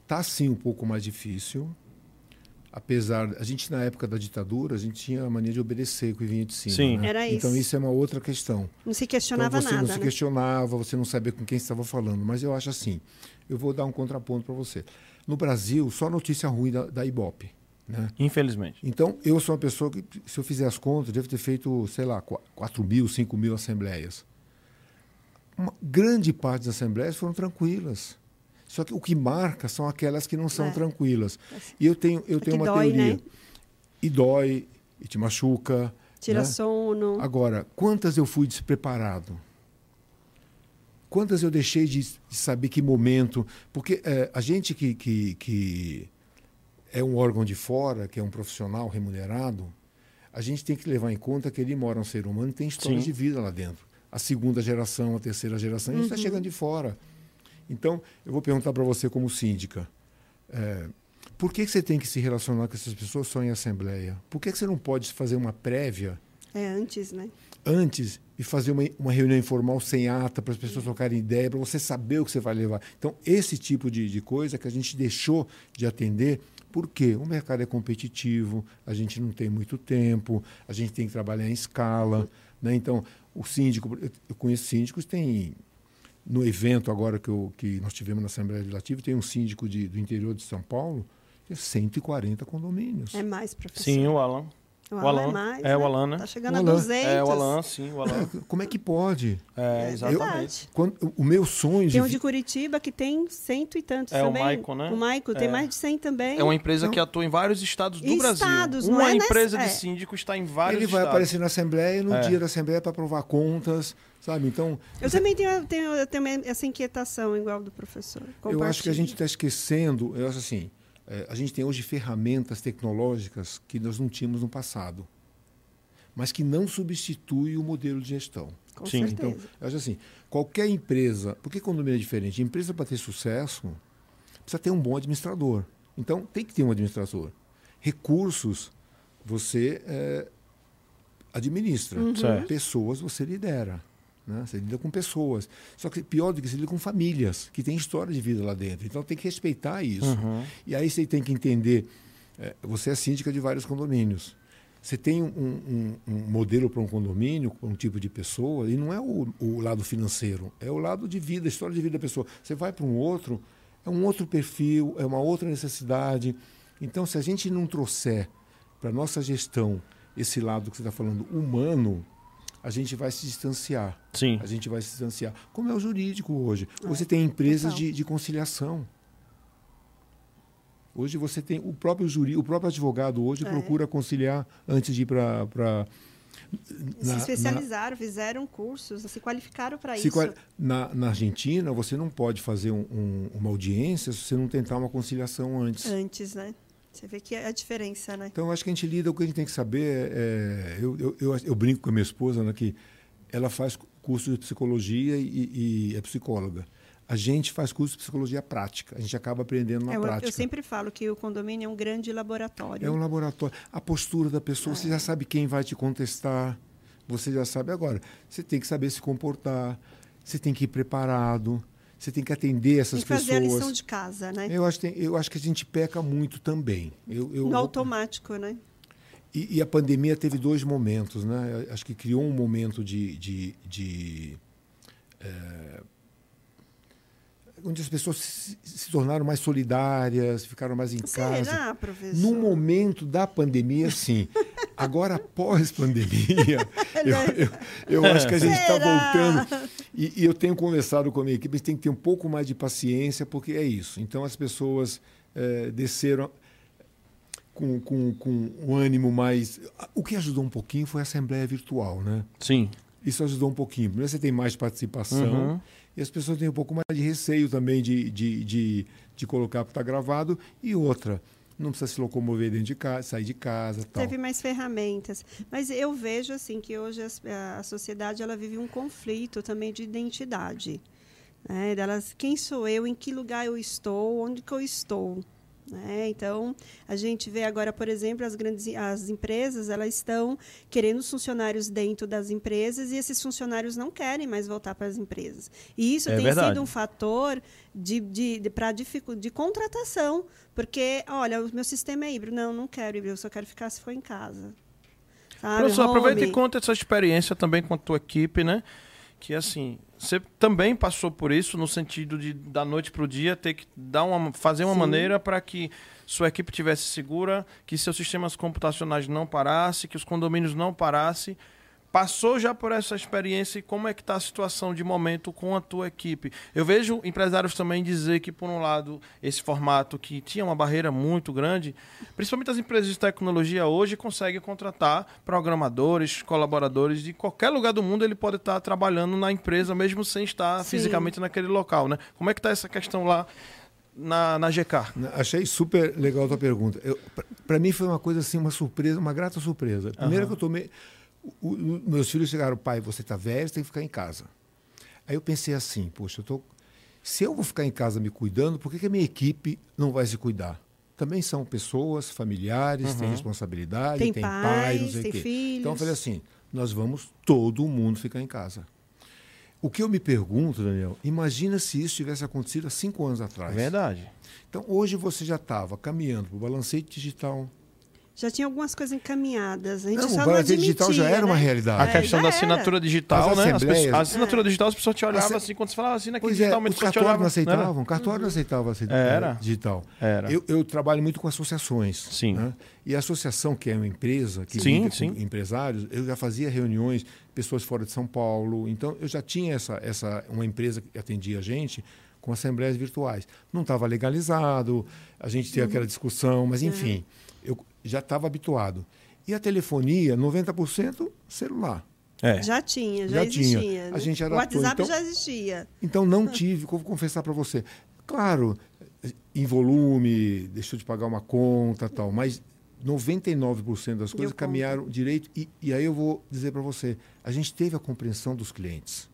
está sim um pouco mais difícil, apesar a gente na época da ditadura a gente tinha a mania de obedecer com o vinha de cima. Sim. né? Era Então isso. isso é uma outra questão. Não se questionava então você nada, não se né? questionava, você não sabia com quem estava falando. Mas eu acho assim, eu vou dar um contraponto para você. No Brasil, só notícia ruim da, da Ibope. Né? Infelizmente. Então, eu sou uma pessoa que, se eu fizer as contas, devo ter feito, sei lá, 4 mil, 5 mil assembleias. Uma grande parte das assembleias foram tranquilas. Só que o que marca são aquelas que não são É. tranquilas. E eu tenho, eu É tenho uma dói, teoria. né? E dói, e te machuca. Tira né? sono. Agora, quantas eu fui despreparado? Quantas eu deixei de, de saber que momento? Porque eh, a gente que, que, que é um órgão de fora, que é um profissional remunerado, a gente tem que levar em conta que ele mora um ser humano e tem histórias Sim. de vida lá dentro. A segunda geração, a terceira geração, a gente está chegando de fora. Então, eu vou perguntar para você como síndica. eh, por que, que você tem que se relacionar com essas pessoas só em assembleia? Por que, que você não pode fazer uma prévia É antes, né? antes e fazer uma, uma reunião informal sem ata para as pessoas trocarem ideia, para você saber o que você vai levar. Então, esse tipo de, de coisa que a gente deixou de atender, porque o mercado é competitivo, a gente não tem muito tempo, a gente tem que trabalhar em escala. Né? Então, o síndico, eu- conheço síndicos, tem. No evento agora que, eu, que nós tivemos na Assembleia Legislativa, tem um síndico de, do interior de São Paulo, tem 140 condomínios. É mais, professor. Sim, o Alan. o o Alan, Alan. é mais. É, o Alan, né? Tá chegando O a Alan. 200. É, o Alan, sim, o Alan. Como é que pode? É, É exatamente. verdade. Quando, o meu sonho Tem um de Curitiba que tem cento e tantos É, o também. Maicon, né? O Maicon tem É. mais de 100 também. É uma empresa Então- que atua em vários estados do Brasil. Estados, não Uma é nessa- empresa de é. síndico está em vários ele vai estados. aparecer na Assembleia e no É. dia da Assembleia para aprovar contas, sabe? Então, Eu também tenho, tenho, eu tenho essa inquietação igual do professor. eu acho que a gente está esquecendo, eu acho assim, é, a gente tem hoje ferramentas tecnológicas que nós não tínhamos no passado, mas que não substitui o modelo de gestão. Com Sim, certeza. Então, eu acho assim, qualquer empresa, por que condomínio é diferente? Empresa para ter sucesso precisa ter um bom administrador. Então, tem que ter um administrador. Recursos você é, administra. Uhum. Pessoas você lidera. Né? Você lida com pessoas. Só que pior do que você lida com famílias, que têm história de vida lá dentro. Então tem que respeitar isso. Uhum. E aí você tem que entender. é, você é síndica de vários condomínios. Você tem um, um- um modelo para um condomínio, para um tipo de pessoa, e não é o, o lado financeiro, é o lado de vida, a história de vida da pessoa. Você vai para um outro, é um outro perfil, é uma outra necessidade. Então, se a gente não trouxer para a nossa gestão esse lado que você está falando humano, a gente vai se distanciar. Sim. A gente vai se distanciar. Como é o jurídico hoje. Você tem empresas de, de conciliação. Hoje você tem o próprio juri, o próprio advogado hoje É. procura conciliar antes de ir para se especializaram, fizeram cursos, se qualificaram para isso. qual- na, na Argentina, você não pode fazer um- um- uma audiência se você não tentar uma conciliação antes. Antes, né? Você vê que é a diferença, né? Então, eu acho que a gente lida, o que a gente tem que saber é. Eu, eu, eu, eu brinco com a minha esposa, né, que ela faz curso de psicologia e, e é psicóloga. A gente faz curso de psicologia prática. A gente acaba aprendendo na É, eu, prática. eu sempre falo que o condomínio é um grande laboratório. É um laboratório. A postura da pessoa, você já sabe quem vai te contestar. Você já sabe agora. Você tem que saber se comportar. Você tem que ir preparado. Você tem que atender essas Tem que fazer a pessoas. lição de casa, né? Eu acho, eu acho que a gente peca muito também. Eu, eu, No automático, né? E, e a pandemia teve dois momentos, né? Acho que criou um momento de, de, de eh, onde as pessoas se, se tornaram mais solidárias, ficaram mais em casa. Será, professor? No momento da pandemia, sim. Agora, após pandemia, eu, eu, eu acho que a gente está voltando. E, e eu tenho conversado com a minha equipe, a gente tem que ter um pouco mais de paciência, porque é isso. Então, as pessoas eh, desceram com, com, com um ânimo mais. O que ajudou um pouquinho foi a Assembleia Virtual, né? Sim. Isso ajudou um pouquinho. Primeiro, você tem mais participação Uhum. E as pessoas têm um pouco mais de receio também de, de, de, de colocar para estar gravado. E outra, não precisa se locomover dentro de casa, sair de casa tal. Teve mais ferramentas. Mas eu vejo assim que hoje as- a, sociedade ela vive um conflito também de identidade. Né? Delas, quem sou eu, em que lugar eu estou, onde que eu estou. Né? Então, a gente vê agora, por exemplo, as grandes as empresas elas estão querendo os funcionários dentro das empresas e esses funcionários não querem mais voltar para as empresas. E isso É tem verdade. sido um fator de, de, de, pra dificu- de contratação. Porque, olha, o meu sistema é híbrido. Não, não quero híbrido, eu só quero ficar se for em casa. Sabe? Professor, aproveita e conta essa experiência também com a tua equipe, né? Que assim, você também passou por isso no sentido de da noite para o dia ter que dar uma, fazer uma Sim. maneira para que sua equipe tivesse segura, que seus sistemas computacionais não parassem, que os condomínios não parassem. Passou já por essa experiência e como é que está a situação de momento com a tua equipe? Eu vejo empresários também dizer que, por um lado, esse formato que tinha uma barreira muito grande, principalmente as empresas de tecnologia hoje conseguem contratar programadores, colaboradores de qualquer lugar do mundo, ele pode estar trabalhando na empresa mesmo sem estar Sim. fisicamente naquele local, né? Como é que está essa questão lá na, na GK? Achei super legal a tua pergunta. Para mim foi uma coisa assim, uma surpresa, uma grata surpresa. Primeiro Aham. que eu tomei. O- o- meus filhos chegaram, pai, você está velho, você tem que ficar em casa. Aí eu pensei assim, poxa, eu tô, se eu vou ficar em casa me cuidando, por que, que a minha equipe não vai se cuidar? Também são pessoas, familiares, têm responsabilidade, Tem tem, pais, pais, não sei o tem quê. filhos. Então eu falei assim, nós vamos todo mundo ficar em casa. O que eu me pergunto, Daniel, imagina se isso tivesse acontecido há cinco anos atrás. Verdade. Então, hoje você já estava caminhando para o balancete digital. Já tinha algumas coisas encaminhadas. A gente Não, só o não admitia, digital já era uma né? realidade. A É, questão já da era. assinatura digital, As né? As pessoas- a assinatura digital, as pessoas te olhavam Asse- assim, quando você falava assim naquele Pois é, digital, os cartórios olhavam. não aceitavam, né? o cartório não aceitava Era. digital. Era. Eu, eu trabalho muito com associações. Sim. né? E a associação, que é uma empresa que Sim, sim. com empresários, eu já fazia reuniões, pessoas fora de São Paulo. Então, eu já tinha essa, essa, uma empresa que atendia a gente com assembleias virtuais. Não estava legalizado, a gente tinha aquela discussão, mas enfim, eu já estava habituado. E a telefonia, 90% celular. É. Já tinha, já, Já tinha. existia. A né? gente o adaptou, WhatsApp então- já existia. Então não tive, vou confessar para você. Claro, em volume, deixou de pagar uma conta tal, mas 99% das coisas caminharam direito. E, e aí eu vou dizer para você, a gente teve a compreensão dos clientes.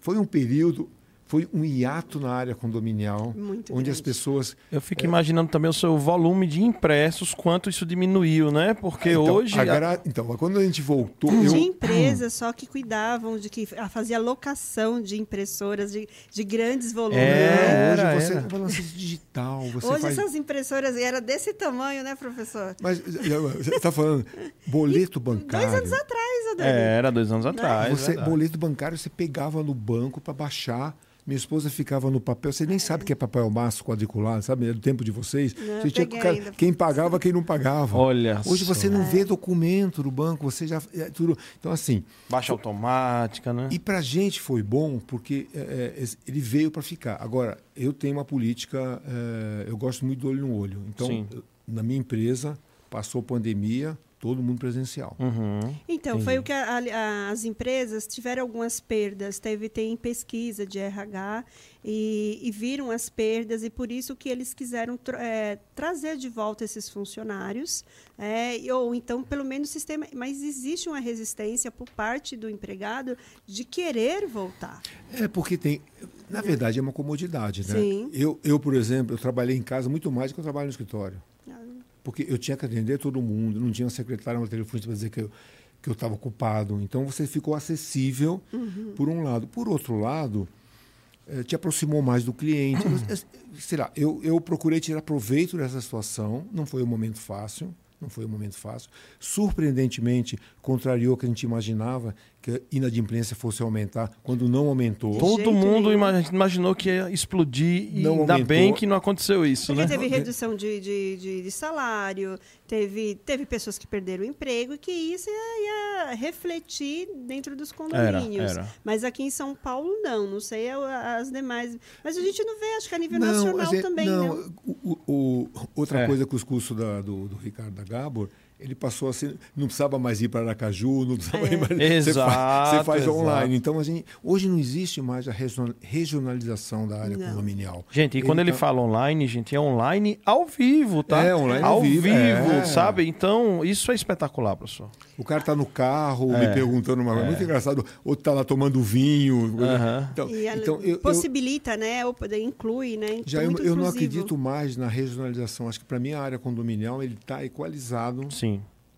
Foi um período, foi um hiato na área condominial, Muito onde grande. as pessoas Eu fico imaginando também o seu volume de impressos, quanto isso diminuiu, né? Porque então, hoje. a gra- então, quando a gente voltou, Tinha eu, empresas só que cuidavam de que fazia locação de impressoras de, de grandes volumes. É. Era, hoje você era. é balancete digital, você Hoje faz essas impressoras era desse tamanho, né, professor? Mas você está falando boleto bancário. Dois anos atrás, Adani. É, era dois anos atrás. Você, verdade. boleto bancário você pegava no banco para baixar Minha esposa ficava no papel. Você nem sabe o que é papel massa quadriculado, sabe? É do tempo de vocês. Não, Você tinha ainda. quem pagava, quem não pagava. Olha Hoje só. você não vê documento do banco, você já. é tudo. Então, assim. Baixa automática, né? E para a gente foi bom porque é, é, ele veio para ficar. Agora, eu tenho uma política, é, eu gosto muito do olho no olho. Então, Sim. na minha empresa, passou pandemia, todo mundo presencial. Uhum. Então, Entendi. foi o que a- a- as empresas tiveram algumas perdas. Teve tem pesquisa de RH e, e viram as perdas e por isso que eles quiseram eh, trazer de volta esses funcionários, e- ou então pelo menos o sistema. Mas existe uma resistência por parte do empregado de querer voltar. É porque tem. Na verdade, é uma comodidade, né? Sim. Eu, eu, por exemplo, eu trabalhei em casa muito mais do que eu trabalho no escritório. Porque eu tinha que atender todo mundo, não tinha uma secretária no telefone para dizer que eu que eu estava ocupado. Então você ficou acessível por um lado. Por outro lado, eh, te aproximou mais do cliente. Eh, Sei lá, eu, eu procurei tirar proveito dessa situação. Não foi um momento fácil. Não foi um momento fácil. Surpreendentemente, contrariou o que a gente imaginava, que a inadimplência fosse aumentar, quando não aumentou. Todo jeito mundo imaginou que ia explodir e Não ainda aumentou. bem que não aconteceu isso, Porque né? teve redução de, de, de, de salário, teve, teve pessoas que perderam o emprego e que isso ia, ia refletir dentro dos condomínios. Era, era. Mas aqui em São Paulo, não. Não sei as demais. Mas a gente não vê, acho que a nível Não, nacional gente- também, não, né? o- o- o- outra É. coisa com os cursos da- do, do Ricardo da Gabor, ele passou assim, não precisava mais ir para Aracaju, não precisava É. ir mais, você Exato, faz, você faz exato. online. Então a gente, hoje não existe mais a regional- regionalização da área Não. condominial. Gente, e quando ele tá- fala online, gente, é online ao vivo, tá? É, online ao ao vivo, é. sabe? Então, isso é espetacular, professor. O cara está no carro É. me perguntando uma coisa muito engraçado, outro está lá tomando vinho. coisa- Aham. Então, E então eu, eu, possibilita, né? Ou poder inclui, né? Então, já eu, muito eu não acredito mais na regionalização. Acho que para mim a área condominial ele está equalizado Sim.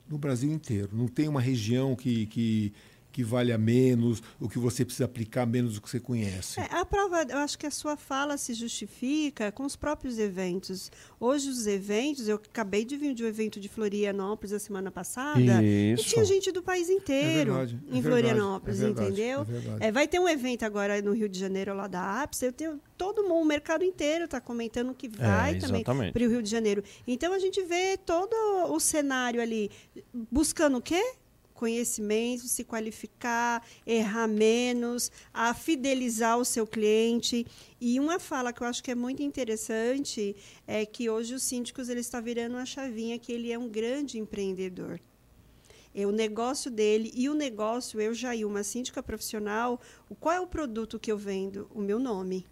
No Brasil inteiro. Não tem uma região que, que, que valha menos, o que você precisa aplicar menos do que você conhece. É, a prova, eu acho que a sua fala se justifica com os próprios eventos. Hoje, os eventos, eu acabei de vir de um evento de Florianópolis a semana passada, Isso. e tinha gente do país inteiro É verdade, é em verdade, Florianópolis, é verdade, entendeu? é verdade. É, vai ter um evento agora no Rio de Janeiro, lá da APS, eu tenho todo mundo, o mercado inteiro está comentando que vai também para o Rio de Janeiro. Então, a gente vê todo o cenário ali, buscando o quê? Conhecimento, se qualificar, errar menos, a fidelizar o seu cliente. E uma fala que eu acho que é muito interessante é que hoje os síndicos ele está virando uma chavinha que ele é um grande empreendedor. É o negócio dele e o negócio, eu, Jair, uma síndica profissional, qual é o produto que eu vendo? O meu nome.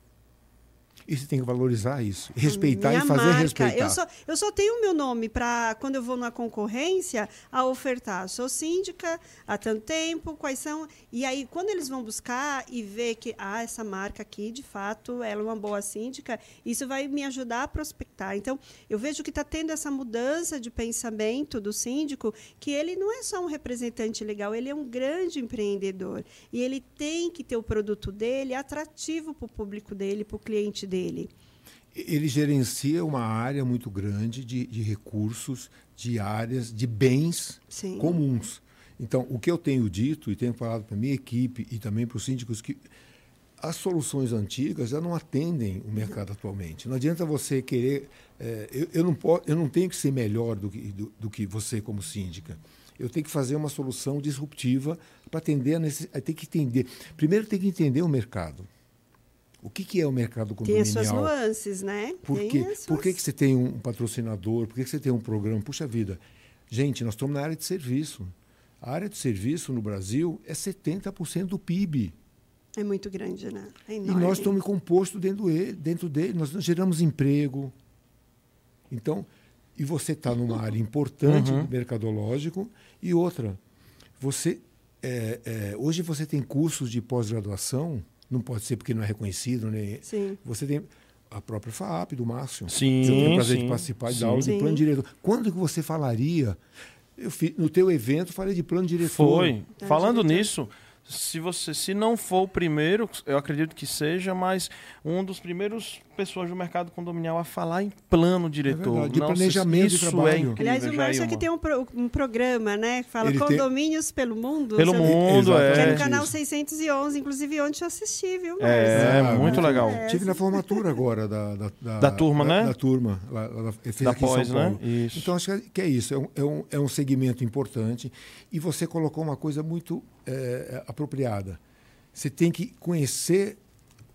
E você tem que valorizar isso. Respeitar Minha e fazer marca. respeitar. Eu só, eu só tenho o meu nome para, quando eu vou numa concorrência, a ofertar. Sou síndica há tanto tempo, quais são. E aí, quando eles vão buscar e ver que ah, essa marca aqui, de fato, ela é uma boa síndica, isso vai me ajudar a prospectar. Então, eu vejo que está tendo essa mudança de pensamento do síndico, que ele não é só um representante legal, ele é um grande empreendedor. E ele tem que ter o produto dele atrativo para o público dele, para o cliente dele. Ele gerencia uma área muito grande de, de recursos, de áreas, de bens Sim. comuns. Então, o que eu tenho dito e tenho falado para a minha equipe e também para os síndicos que as soluções antigas já não atendem o mercado atualmente. Não adianta você querer. eh, eu, eu, não posso, eu não tenho que ser melhor do que, do, do que você como síndica. Eu tenho que fazer uma solução disruptiva para atender a necessidade. Tem que entender. Primeiro, tem que entender o mercado. O que, que é o mercado Tem as condominial? suas nuances, né? Por, as suas- Por que, que você tem um patrocinador? Por que, que você tem um programa? Puxa vida, gente, nós estamos na área de serviço. A área de serviço no Brasil é 70% do PIB. É muito grande, né? É E enorme. nós estamos compostos dentro, ele- dentro dele, nós geramos emprego. Então, e você está numa área importante Uhum. do mercadológico e outra, você é, é, hoje você tem cursos de pós-graduação, não pode ser porque não é reconhecido, né? Sim. Você tem a própria FAAP do Márcio. Sim, Eu tenho o prazer sim, de participar sim. da aula Sim. de plano diretor. Quando que você falaria? Eu fi- no teu evento falei de plano diretor. Foi. Tá, Falando diretor. nisso, se você se não for o primeiro, eu acredito que seja, mas um dos primeiros pessoas do mercado condominial a falar em plano diretor. É de Nossa, planejamento isso de trabalho. É incrível, Aliás, o Márcio aqui tem um, pro, um, programa, né? Que fala Ele condomínios tem... pelo mundo. Pelo mundo, é. Que é no canal 611, inclusive ontem eu assisti, viu, Márcio? É, ah, muito legal. É, Tive na formatura agora da, da, da, da turma, da, né? Da turma. Lá, lá, da pós, né? Isso. Então, acho que é isso. É um, é, um, é um segmento importante. E você colocou uma coisa muito é, apropriada. Você tem que conhecer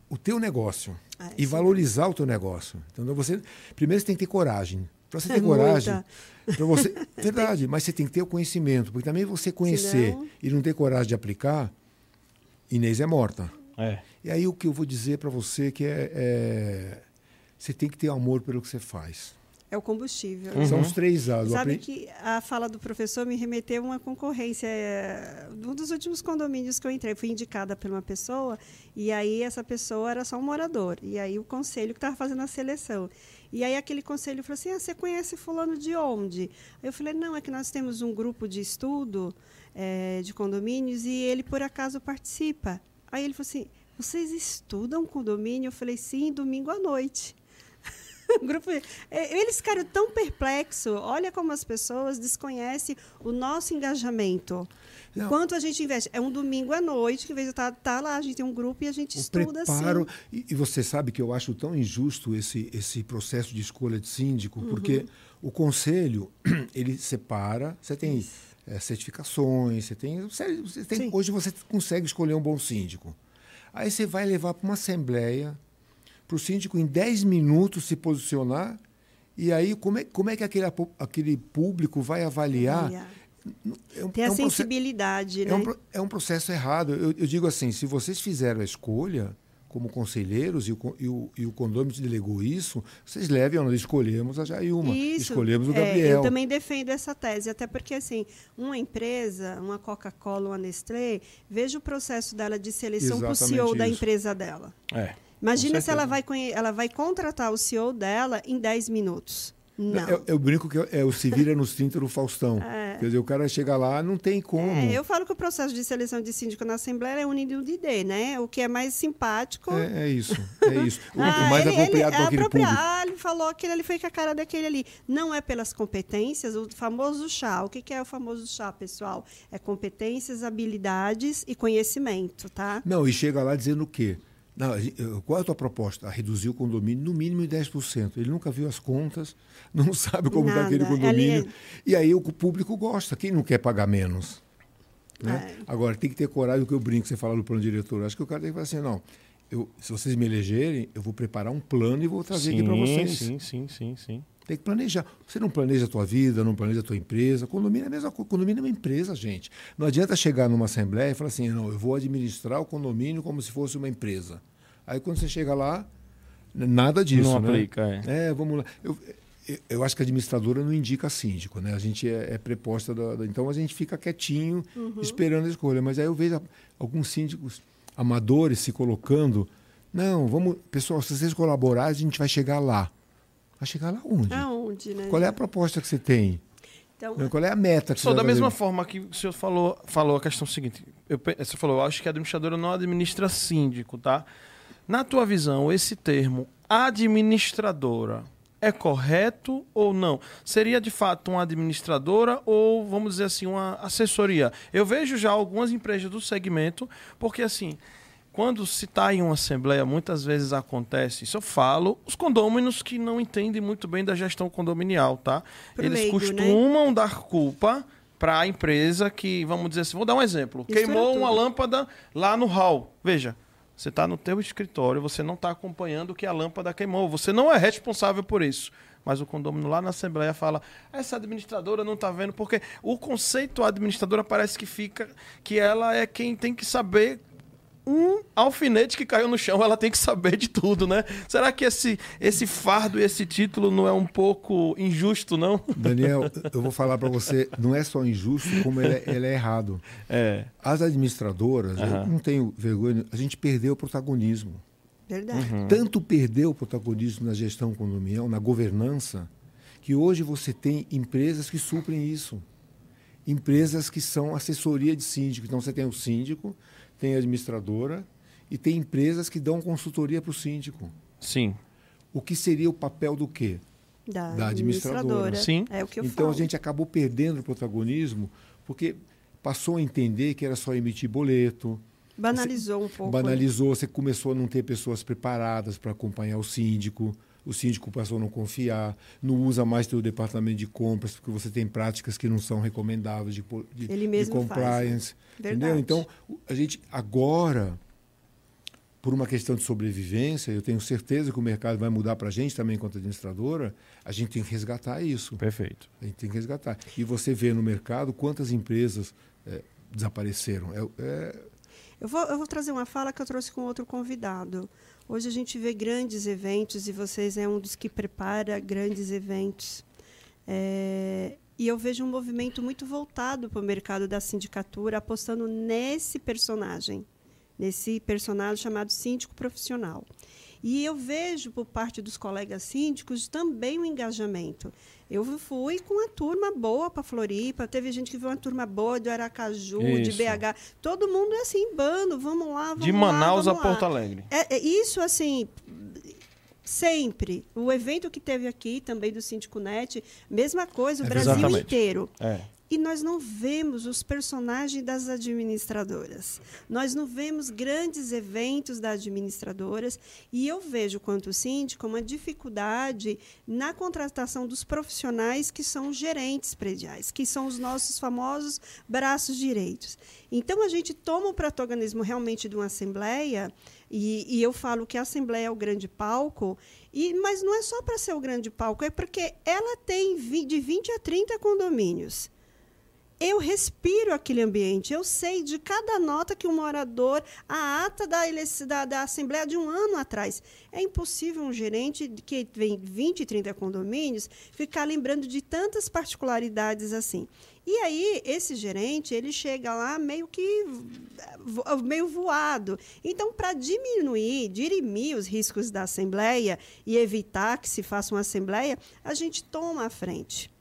o teu negócio ah, e valorizar o teu negócio. Então você primeiro você tem que ter coragem. Para você ter é coragem, para você verdade, mas você tem que ter o conhecimento, porque também você conhecer Senão... e não ter coragem de aplicar, Inês é morta. É. E aí o que eu vou dizer para você que é, é, você tem que ter amor pelo que você faz. É o combustível. Uhum. São os três anos. Sabe que a fala do professor me remeteu a uma concorrência. Um dos últimos condomínios que eu entrei, fui indicada por uma pessoa, e aí essa pessoa era só um morador. E aí o conselho que estava fazendo a seleção. E aí aquele conselho falou assim: ah, você conhece fulano de onde? Eu falei, não, é que nós temos um grupo de estudo é, de condomínios e ele por acaso participa. Aí ele falou assim: vocês estudam condomínio? Eu falei, sim, domingo à noite. grupo, é, eles ficaram tão perplexos. Olha como as pessoas desconhecem o nosso engajamento. Não. Quanto a gente investe? É um domingo à noite, que em vez de estar tá, tá lá, a gente tem um grupo e a gente o estuda preparo, assim. E, e, você sabe que eu acho tão injusto esse, esse processo de escolha de síndico, uhum. porque o conselho, ele separa, você tem é, certificações, você tem. Você tem hoje você consegue escolher um bom síndico. Aí você vai levar para uma assembleia para o síndico em 10 minutos se posicionar. E aí, como é, como é que aquele, aquele público vai avaliar? É um, Tem a é um sensibilidade, né? É um, é um processo errado. Eu, eu, digo assim, se vocês fizeram a escolha como conselheiros e o, e o, e o condomínio te delegou isso, vocês levem, nós escolhemos a Jailma, isso, escolhemos o Gabriel. É, eu também defendo essa tese, até porque assim, uma empresa, uma Coca-Cola, uma Nestlé, veja o processo dela de seleção para o CEO isso. da empresa dela. É. Imagina se ela vai, ela vai contratar o CEO dela em 10 minutos. Não. Eu, eu, brinco que é o se vira nos 30 do Faustão. É. Quer dizer, o cara chega lá, não tem como. É, eu falo que o processo de seleção de síndico na Assembleia é unido de D, né? O que é mais simpático. É, é isso. É isso. O, ah, o mais ele, apropriado ele, é aquele público. Ah, ele falou que ele foi com a cara daquele ali. Não é pelas competências, o famoso chá. O que, que é o famoso chá, pessoal? É competências, habilidades e conhecimento, tá? Não, e chega lá dizendo o quê? Não, qual é a tua proposta? A reduzir o condomínio no mínimo em 10%. Ele nunca viu as contas, não sabe como está aquele condomínio. É... E aí o público gosta. Quem não quer pagar menos? Né? É. Agora, tem que ter coragem, o que eu brinco, você fala do plano diretor. Acho que o cara tem que falar assim, não, eu, se vocês me elegerem, eu vou preparar um plano e vou trazer sim, aqui para vocês. Sim, sim, sim, sim. Tem que planejar. Você não planeja a tua vida, não planeja a tua empresa. Condomínio é a mesma coisa. Condomínio é uma empresa, gente. Não adianta chegar numa assembleia e falar assim, não, eu vou administrar o condomínio como se fosse uma empresa. Aí quando você chega lá, nada disso. Não né? aplica, é. É, vamos lá. Eu, eu acho que a administradora não indica síndico, né? A gente é, é preposta da, da, Então a gente fica quietinho, uhum. esperando a escolha. Mas aí eu vejo alguns síndicos amadores se colocando. Não, vamos. Pessoal, se vocês colaborarem, a gente vai chegar lá. Vai chegar lá onde? Aonde, né? Qual é a proposta que você tem? Então, Qual é a meta que Só da mesma forma que o senhor falou, falou a questão seguinte. Eu, você falou, eu acho que a administradora não administra síndico, tá? Na tua visão, esse termo administradora é correto ou não? Seria de fato uma administradora ou, vamos dizer assim, uma assessoria? Eu vejo já algumas empresas do segmento, porque assim, quando se está em uma assembleia, muitas vezes acontece, isso eu falo, os condôminos que não entendem muito bem da gestão condominial, tá? Pro Eles leigo, né? costumam né? dar culpa para a empresa que, vamos dizer assim, vou dar um exemplo, isso queimou uma lâmpada lá no hall. Veja, você está no teu escritório, você não está acompanhando que a lâmpada queimou, você não é responsável por isso mas o condômino lá na Assembleia fala: essa administradora não está vendo, porque o conceito administradora parece que fica que ela é quem tem que saber um alfinete que caiu no chão, ela tem que saber de tudo, né? Será que esse, esse fardo e esse título não é um pouco injusto, não? Daniel, eu vou falar para você, não é só injusto, como ele é, ele é errado. É. As administradoras, uhum. eu não tenho vergonha, a gente perdeu o protagonismo. Verdade. Uhum. Tanto perdeu o protagonismo na gestão condominial, na governança, que hoje você tem empresas que suprem isso. Empresas que são assessoria de síndico. Então você tem o síndico, tem administradora e tem empresas que dão consultoria para o síndico. Sim. O que seria o papel do quê? Da, Da administradora. Sim. É o que eu então falo. a gente acabou perdendo o protagonismo porque passou a entender que era só emitir boleto, banalizou um pouco. né? banalizou, você começou a não ter pessoas preparadas para acompanhar o síndico, o síndico passou a não confiar, não usa mais teu departamento de compras porque você tem práticas que não são recomendáveis de, de, Ele de mesmo faz, né? compliance, entendeu? Então a gente agora por uma questão de sobrevivência, eu tenho certeza que o mercado vai mudar para a gente também enquanto administradora, a gente tem que resgatar isso. Perfeito. A gente tem que resgatar. E você vê no mercado quantas empresas eh, desapareceram. É- é, Eu vou, eu vou trazer uma fala que eu trouxe com outro convidado. Hoje a gente vê grandes eventos e vocês é um dos que prepara grandes eventos. É, e eu vejo um movimento muito voltado para o mercado da sindicatura, apostando nesse personagem, nesse personagem chamado síndico profissional. E eu vejo por parte dos colegas síndicos também o engajamento. Eu fui com uma turma boa para Floripa, teve gente que viu uma turma boa do Aracaju, de Isso. BH. Todo mundo é assim, bando, vamos lá, vamos De lá, Manaus a vamos lá. Porto Alegre. É, é isso, assim, sempre. O evento que teve aqui também do Síndico Net, mesma coisa, o É Brasil Exatamente. inteiro. É. E nós não vemos os personagens das administradoras. Nós não vemos grandes eventos das administradoras. E eu vejo, quanto síndico, uma dificuldade na contratação dos profissionais que são gerentes prediais, que são os nossos famosos braços direitos. Então, a gente toma o protagonismo realmente de uma assembleia, e, e eu falo que a assembleia é o grande palco, e, mas não é só para ser o grande palco, é porque ela tem de 20 a 30 condomínios. Eu respiro aquele ambiente, eu sei de cada nota que um morador, a ata da, da, da Assembleia de um ano atrás. É impossível um gerente que tem 20, 30 condomínios ficar lembrando de tantas particularidades assim. E aí, esse gerente, ele chega lá meio que vo- meio voado. Então, para diminuir, dirimir os riscos da Assembleia e evitar que se faça uma Assembleia, a gente toma a frente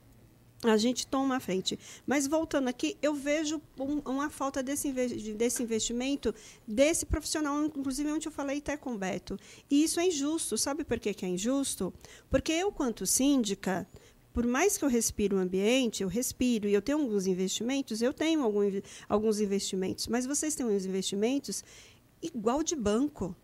a gente toma a frente. Mas voltando aqui, eu vejo um- uma falta desse, desse investimento desse profissional, inclusive onde eu falei até com o Beto. E isso é injusto. Sabe por que, que é injusto? Porque eu, quanto síndica, por mais que eu respire o ambiente, eu respiro e eu tenho alguns investimentos, eu tenho algum alguns investimentos, mas vocês têm uns investimentos igual de banco.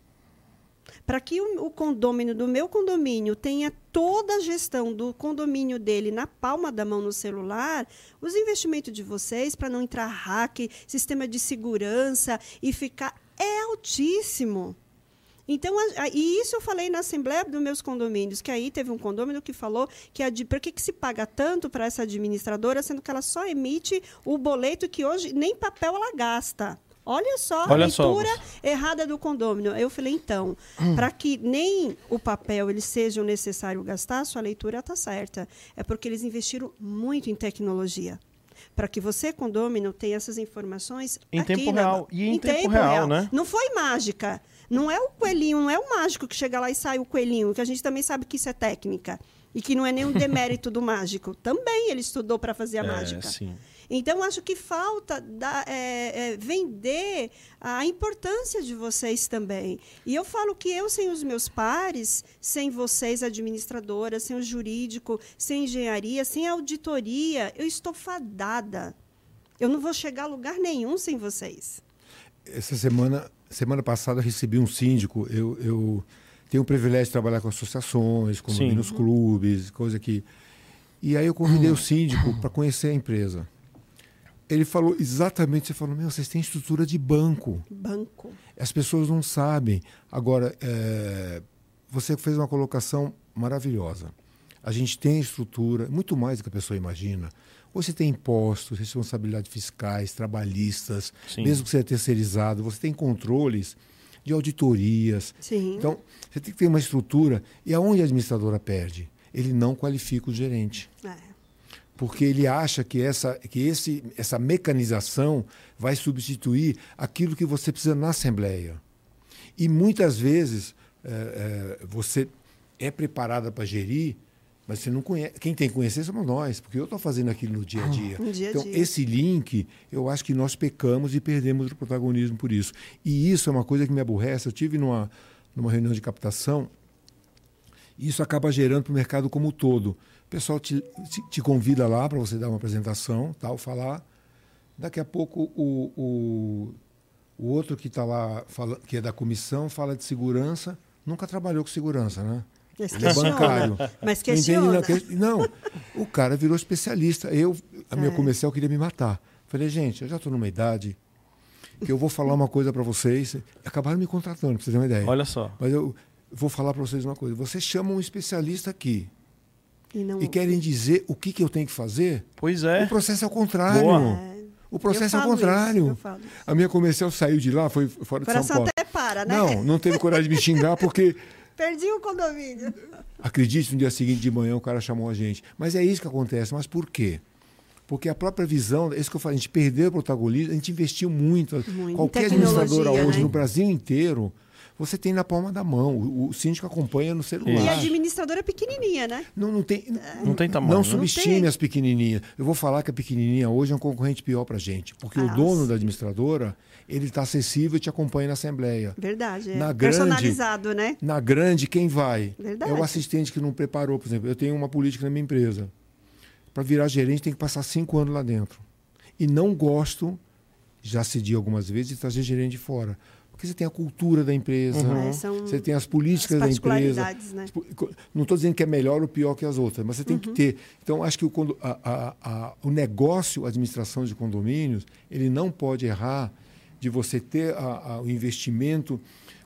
Para que o, o condômino do meu condomínio tenha toda a gestão do condomínio dele na palma da mão no celular, os investimentos de vocês para não entrar hack, sistema de segurança e ficar é altíssimo. Então, a- a- e isso eu falei na Assembleia dos meus condomínios, que aí teve um condômino que falou que a, por que, que se paga tanto para essa administradora, sendo que ela só emite o boleto que hoje nem papel ela gasta. Olha só Olha a só, leitura errada do condômino. Eu falei, então, para que nem o papel eles sejam necessário gastar, sua leitura está certa. É porque eles investiram muito em tecnologia. Para que você, condômino, tenha essas informações Em aqui tempo na- real. E em tempo real, né? Não foi mágica. Não é o coelhinho, não é o mágico que chega lá e sai o coelhinho, que a gente também sabe que isso é técnica. E que não é nenhum demérito do mágico. Também ele estudou para fazer a É, mágica. sim. Então, acho que falta da- é, é, vender a importância de vocês também. E eu falo que eu, sem os meus pares, sem vocês, administradoras, sem o jurídico, sem engenharia, sem auditoria, eu estou fadada. Eu não vou chegar a lugar nenhum sem vocês. Essa semana, semana passada, eu recebi um síndico. Eu, eu tenho o privilégio de trabalhar com associações, com Sim. nos clubes, coisa que. E aí eu convidei o síndico para conhecer a empresa. Ele falou exatamente, você falou, meu, vocês têm estrutura de banco. Banco. As pessoas não sabem. Agora, é, você fez uma colocação maravilhosa. A gente tem estrutura, muito mais do que a pessoa imagina. Você tem impostos, responsabilidades fiscais, trabalhistas, Sim. mesmo que seja terceirizado, você tem controles de auditorias. Sim. Então, você tem que ter uma estrutura. E aonde a administradora perde? Ele não qualifica o gerente É. porque ele acha que essa, que esse, essa mecanização vai substituir aquilo que você precisa na Assembleia. E muitas vezes eh, eh, você é preparada para gerir Mas você não conhece. Quem tem que conhecer somos nós, porque eu estou fazendo aquilo no dia a dia. No dia a então, dia. esse link, eu acho que nós pecamos e perdemos o protagonismo por isso. E isso é uma coisa que me aborrece. Eu tive numa, numa reunião de captação, e isso acaba gerando para o mercado como um todo. O pessoal te, te, te convida lá para você dar uma apresentação, tal, falar. Daqui a pouco o, o, o outro que está lá, fala, que é da comissão, fala de segurança, nunca trabalhou com segurança, né? Mas Ele é questiona. bancário. Mas Não entende, questiona. não, que- não, o cara virou especialista. Eu, a minha É. comercial queria me matar. Falei, gente, eu já estou numa idade que eu vou falar uma coisa para vocês. Acabaram me contratando, para vocês terem uma ideia. Olha só. Mas eu vou falar para vocês uma coisa. Vocês chamam um especialista aqui E não... e querem dizer o que, que eu tenho que fazer? Pois é. O processo é o contrário. Boa. O processo Eu é o contrário. isso, eu falo isso. A minha comercial saiu de lá, foi fora de São Paulo. até para, né? Não, não teve coragem de me xingar porque Perdi o condomínio. Acredite, no dia seguinte de manhã o cara chamou a gente. Mas é isso que acontece. Mas por quê? Porque a própria visão, é isso que eu falei, a gente perdeu o protagonismo, a gente investiu muito. Muito. Qualquer administradora hoje né? no Brasil inteiro, você tem na palma da mão. O, o síndico acompanha no E a celular. administradora é pequenininha, né? Não, não tem, Não tem tamanho, Não né? subestime Não as pequenininhas. Eu vou falar que a pequenininha hoje é um concorrente pior para gente, porque o Nossa. dono da administradora ele está acessível e te acompanha na assembleia. Verdade. É. Na grande- Personalizado, né? Na grande, quem vai? Verdade. É o assistente que não preparou, por exemplo. Eu tenho uma política na minha empresa. Para virar gerente, tem que passar cinco anos lá dentro. E não gosto, já cedi algumas vezes, de trazer gerente de fora. Porque você tem a cultura da empresa, É, são você tem as políticas as da empresa. né? Tipo, Não estou dizendo que é melhor ou pior que as outras, mas você tem que Uhum. ter. Então, acho que o, a- a- a- o negócio, a administração de condomínios, ele não pode errar de você ter a- a- o investimento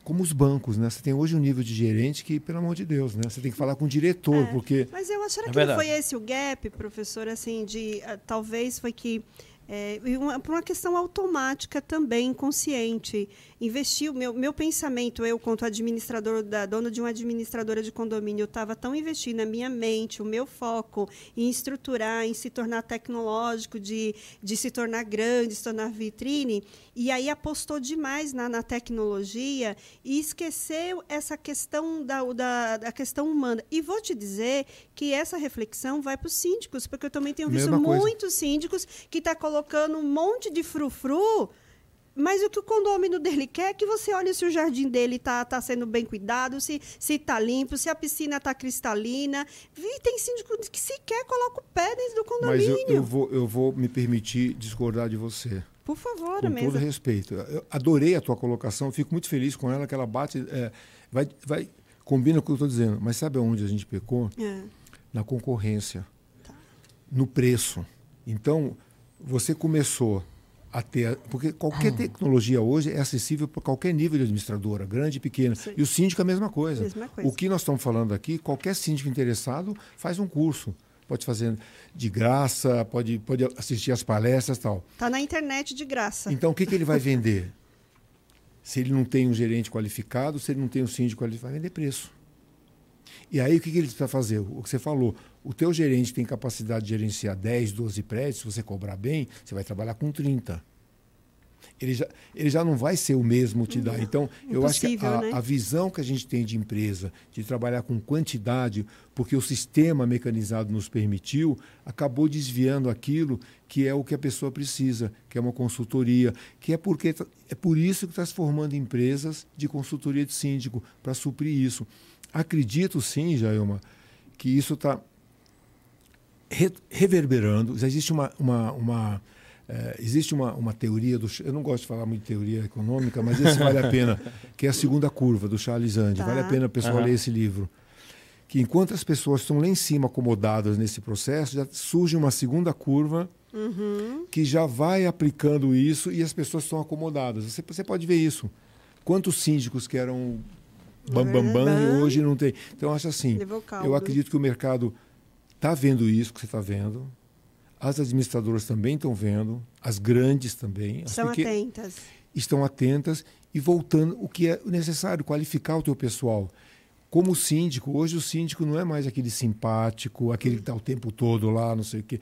como os bancos, né? Você tem hoje um nível de gerente que, pelo amor de Deus, né? Você tem que falar com o diretor, porque Mas eu acho É que não verdade. foi esse o gap, professor, assim, de ah, talvez foi que é, uma- por uma questão automática também, consciente. Investir meu, meu pensamento, eu, quanto administrador, da, dona de uma administradora de condomínio, eu estava tão investindo na minha mente, o meu foco em estruturar, em se tornar tecnológico, de, de se tornar grande, se tornar vitrine, e aí apostou demais na, na tecnologia e esqueceu essa questão da, da, da questão humana. E vou te dizer que essa reflexão vai para os síndicos, porque eu também tenho visto muitos síndicos que estão colocando um monte de frufru, mas o que o condômino dele quer é que você olhe se o jardim dele está tá sendo bem cuidado, se está limpo, se a piscina está cristalina. Vi, tem síndico que sequer coloca o pé dentro do mas condomínio. eu, eu vou, eu vou me permitir discordar de você. Por favor, Com mesmo. todo respeito. Eu adorei a tua colocação, fico muito feliz com ela, que ela bate. é, vai, vai, combina com o que eu estou dizendo. Mas sabe aonde a gente pecou? É. Na concorrência. Tá. No preço. Então, você começou a ter. Porque Ah. qualquer tecnologia hoje é acessível para qualquer nível de administradora, grande e pequena. Sim. E o síndico é a mesma coisa. Mesma coisa. O que nós estamos falando aqui, qualquer síndico interessado faz um curso. Pode fazer de graça, pode, pode assistir às palestras e tal. Tá na internet de graça. Então, o que, que ele vai vender? Se ele não tem um gerente qualificado, se ele não tem um síndico qualificado, vai vender preço. E aí, o que, que ele precisa fazer? O que você falou, o teu gerente tem capacidade de gerenciar 10, 12 prédios, se você cobrar bem, você vai trabalhar com 30. Ele já, ele já não vai ser o mesmo te dar. Então, eu acho que a, né? a visão que a gente tem de empresa, de trabalhar com quantidade, porque o sistema mecanizado nos permitiu, acabou desviando aquilo que é o que a pessoa precisa, que é uma consultoria, que é porque é por isso que está se formando empresas de consultoria de síndico, para suprir isso. Acredito sim, Jailma, que isso está re- reverberando. Já existe uma, uma, uma, eh, existe uma, uma teoria do. Eu não gosto de falar muito de teoria econômica, mas esse vale a pena, que é a segunda curva do Charles Andy. Tá. Vale a pena a pessoa Aham. ler esse livro. Que enquanto as pessoas estão lá em cima acomodadas nesse processo, já surge uma segunda curva Uhum. que já vai aplicando isso e as pessoas estão acomodadas. Você, você pode ver isso. Quantos síndicos que eram bambambam bam, bam, e Bam. hoje não tem. Então, eu acho assim, eu acredito que o mercado está vendo isso que você está vendo. As administradoras também estão vendo, as grandes também. As São pequen- atentas. estão atentas e voltando o que é necessário, qualificar o teu pessoal. Como síndico, hoje o síndico não é mais aquele simpático, aquele que está o tempo todo lá, não sei o quê.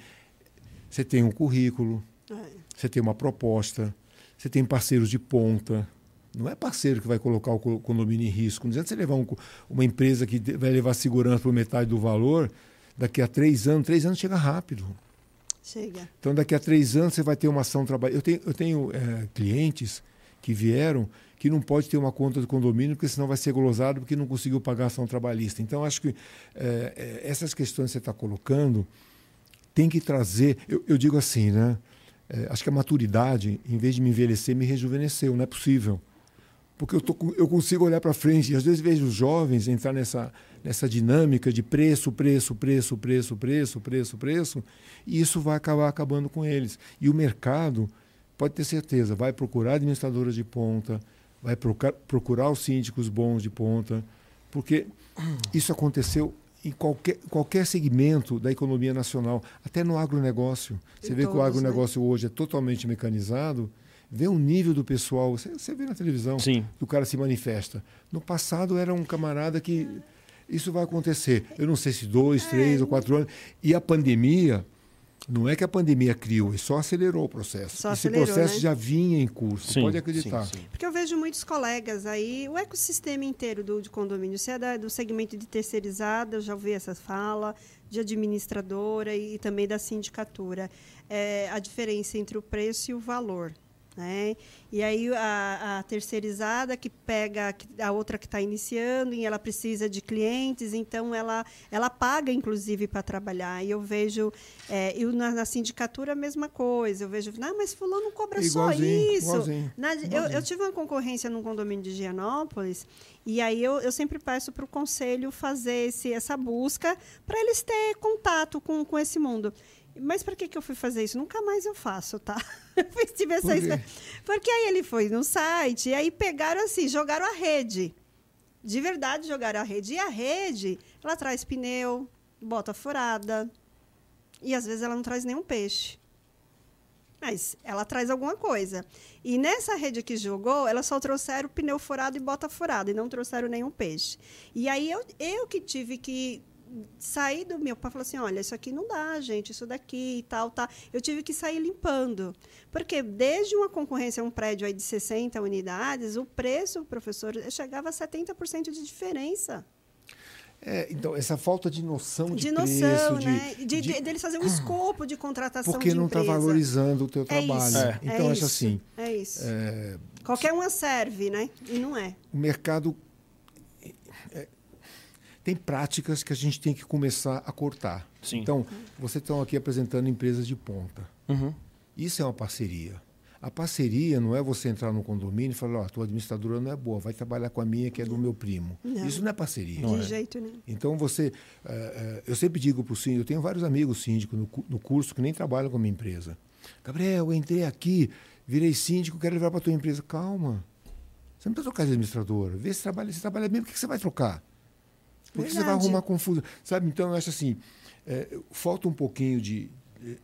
Você tem um currículo, É. você tem uma proposta, você tem parceiros de ponta. Não é parceiro que vai colocar o co- condomínio em risco. Não adianta você levar um uma empresa que vai levar segurança por metade do valor, daqui a três anos, três anos chega rápido. Chega. Então, daqui a três anos, você vai ter uma ação trabalho. Eu tenho, eu tenho é, clientes que vieram que não pode ter uma conta de condomínio, porque senão vai ser glosado porque não conseguiu pagar a ação trabalhista. Então, acho que é, é, essas questões que você está colocando tem que trazer. Eu, eu digo assim, né? É, acho que a maturidade, em vez de me envelhecer, me rejuvenesceu. Não é possível. Porque eu, tô, eu consigo olhar para frente e às vezes vejo os jovens entrar nessa, nessa dinâmica de preço, preço, preço, preço, preço, preço, preço, e isso vai acabar acabando com eles. E o mercado, pode ter certeza, vai procurar administradoras de ponta, vai procurar os síndicos bons de ponta, porque isso aconteceu em qualquer, qualquer segmento da economia nacional, até no agronegócio. Você vê que o né? agronegócio né? hoje é totalmente mecanizado, vê o nível do pessoal, você, você vê na televisão Sim. que o cara se manifesta. No passado era um camarada que isso vai acontecer. Eu não sei se dois, é. três ou quatro anos. E a pandemia não é que a pandemia criou, e só acelerou o processo. Só Esse acelerou, processo né? já vinha em curso, sim, pode acreditar. Sim, sim. Porque eu vejo muitos colegas aí, o ecossistema inteiro do de condomínio, se é da, do segmento de terceirizada, eu já ouvi essa fala, de administradora e, e também da sindicatura. É, a diferença entre o preço e o valor. Né? E aí a, a, terceirizada que pega a outra que está iniciando e ela precisa de clientes, então ela, ela paga inclusive para trabalhar. E eu vejo, é, eu na, na, sindicatura a mesma coisa. Eu vejo, ah, mas fulano cobra só isso. Igualzinho, na, igualzinho. Eu, eu, tive uma concorrência num condomínio de Gianópolis e aí eu, eu sempre peço para o conselho fazer esse, essa busca para eles terem contato com, com esse mundo. Mas para que, que eu fui fazer isso? Nunca mais eu faço, tá? Eu tive essa Por Porque aí ele foi no site e aí pegaram assim, jogaram a rede. De verdade, jogaram a rede. E a rede, ela traz pneu, bota furada. E às vezes ela não traz nenhum peixe. Mas ela traz alguma coisa. E nessa rede que jogou, ela só trouxeram pneu furado e bota furada, e não trouxeram nenhum peixe. E aí eu, eu que tive que sair do meu pai falou assim olha isso aqui não dá gente isso daqui e tal tá eu tive que sair limpando porque desde uma concorrência um prédio aí de 60 unidades o preço professor chegava a 70% de diferença é, então, essa falta de noção de, de noção, preço, né? De, de, de, deles fazer um ah, escopo de contratação Porque não está valorizando o teu é trabalho. É. Então, é acho assim... É isso. É... Qualquer uma serve, né? E não é. O mercado tem práticas que a gente tem que começar a cortar. Sim. Então, vocês estão aqui apresentando empresas de ponta. Uhum. Isso é uma parceria. A parceria não é você entrar no condomínio e falar, ó, oh, tua administradora não é boa, vai trabalhar com a minha que é do meu primo. Não. Isso não é parceria. De é. jeito nenhum. Então você, uh, uh, eu sempre digo para o síndico, eu tenho vários amigos síndicos no, no, curso que nem trabalham com a minha empresa. Gabriel, eu entrei aqui, virei síndico, quero levar para tua empresa. Calma, você não precisa trocar de administradora. Vê se trabalha, se trabalha bem, por que você vai trocar? Porque Verdade. você vai arrumar confusão. Sabe? Então, eu acho assim, é, falta um pouquinho de,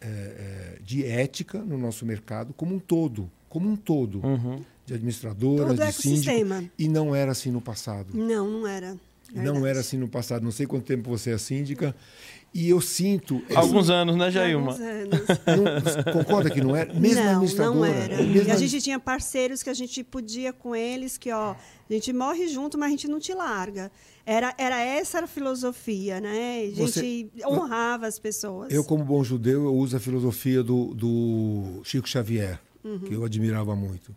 é, é, de ética no nosso mercado como um todo. Como um todo. Uhum. De administradoras, todo de síndico. E não era assim no passado. Não, não era. Verdade. Não era assim no passado. Não sei quanto tempo você é síndica. E eu sinto. Alguns anos, né, Jailma? Alguns anos. Não, concorda que não era? Mesmo não, administradora. Não era. E a gente tinha parceiros que a gente podia com eles, que ó, a gente morre junto, mas a gente não te larga. Era, era essa a filosofia, né? A gente Você, honrava as pessoas. Eu, como bom judeu, eu uso a filosofia do, do Chico Xavier, uhum. que eu admirava muito.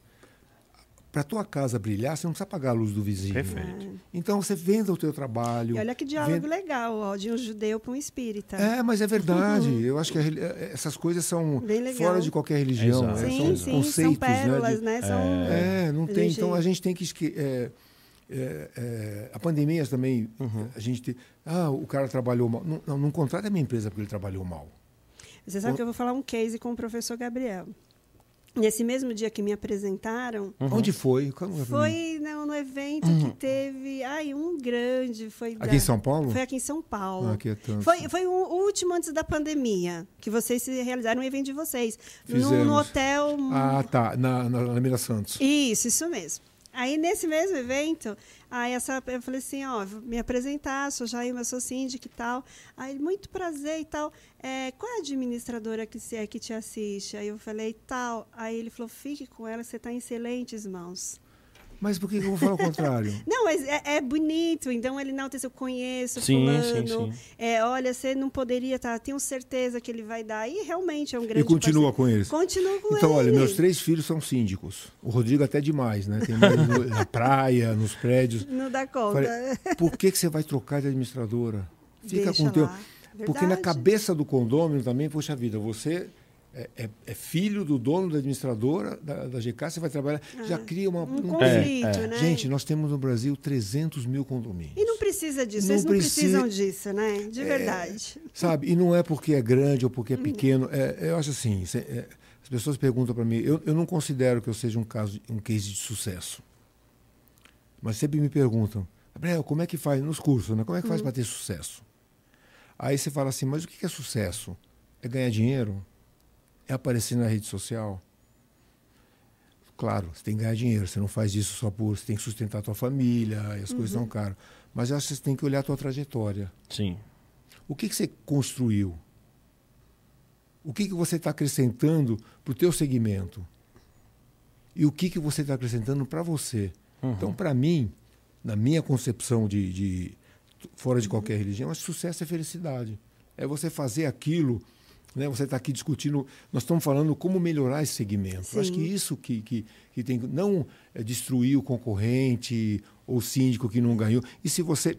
Para tua casa brilhar, você não precisa apagar a luz do vizinho. Perfeito. É. Então você venda o teu trabalho. E olha que diálogo venda... legal, ó, de um judeu para um espírita. É, mas é verdade. Uhum. Eu acho que é, essas coisas são fora de qualquer religião. É, sim, são sim, conceitos, são pérolas, né? De... né? São... É, não tem. Então a gente tem que é, é, é, a pandemia também, uhum. a gente tem, ah, o cara trabalhou mal. Não, não, não contrata a minha empresa porque ele trabalhou mal. Você sabe o... que eu vou falar um case com o professor Gabriel. Nesse mesmo dia que me apresentaram. Uhum. Onde foi? foi no, no evento uhum. que teve. Ai, um grande. Foi aqui da, em São Paulo? Foi aqui em São Paulo. Ah, aqui é. Foi, foi o último antes da pandemia, que vocês se realizaram um evento de vocês. No, no, hotel. Ah, tá. Na, na, na Mira Santos. Isso, isso mesmo. Aí, nesse mesmo evento, aí essa, eu falei assim, ó, me apresentar, sou Jair, eu sou síndica e tal. Aí, muito prazer e tal. É, qual é a administradora que, é, que te assiste? Aí eu falei, tal. Aí ele falou, fique com ela, você está em excelentes mãos. Mas por que eu vou falar o contrário? Não, mas é, é bonito. Então ele não eu conheço Sim, fulano. sim, sim. É, olha, você não poderia estar. Tenho certeza que ele vai dar. E realmente é um grande. E continua parceiro. com eles. Continua com Então, olha, meus três filhos são síndicos. O Rodrigo até demais, né? Tem mais no- na praia, nos prédios. Não dá conta. Falei, por que, que você vai trocar de administradora? Fica Deixa com o teu. lá. Porque na Verdade. cabeça do condômino também, poxa vida, você é, é- é filho do dono da administradora da, da GK, você vai trabalhar, já cria uma. Um um- conflito, É, é. né? Gente, nós temos no Brasil 300 mil condomínios. E não precisa disso, Não eles não precisa- precisam disso, né? De verdade. Sabe? E não é porque é grande ou porque Uhum. é pequeno. É, eu acho assim, cê- é, as pessoas perguntam para mim, eu, eu não considero que eu seja um caso, um case de sucesso. Mas sempre me perguntam, Gabriel, como é que faz nos cursos, né? Como é que Uhum. faz para ter sucesso? Aí você fala assim, mas o que é sucesso? É ganhar dinheiro? É aparecer na rede social? Claro, você tem que ganhar dinheiro, você não faz isso só por. Você tem que sustentar a tua família, e as coisas Uhum. são caras. Mas eu acho que você tem que olhar a tua trajetória. Sim. O que, que você construiu? O que, que você está acrescentando para o teu segmento? E o que, que você está acrescentando para você? Então, para mim, na minha concepção de, de fora de qualquer religião, acho que sucesso é felicidade. É você fazer aquilo, né? Você está aqui discutindo, nós estamos falando como melhorar esse segmento. Acho que isso que, que, que tem que não é destruir o concorrente ou o síndico que não ganhou. E se você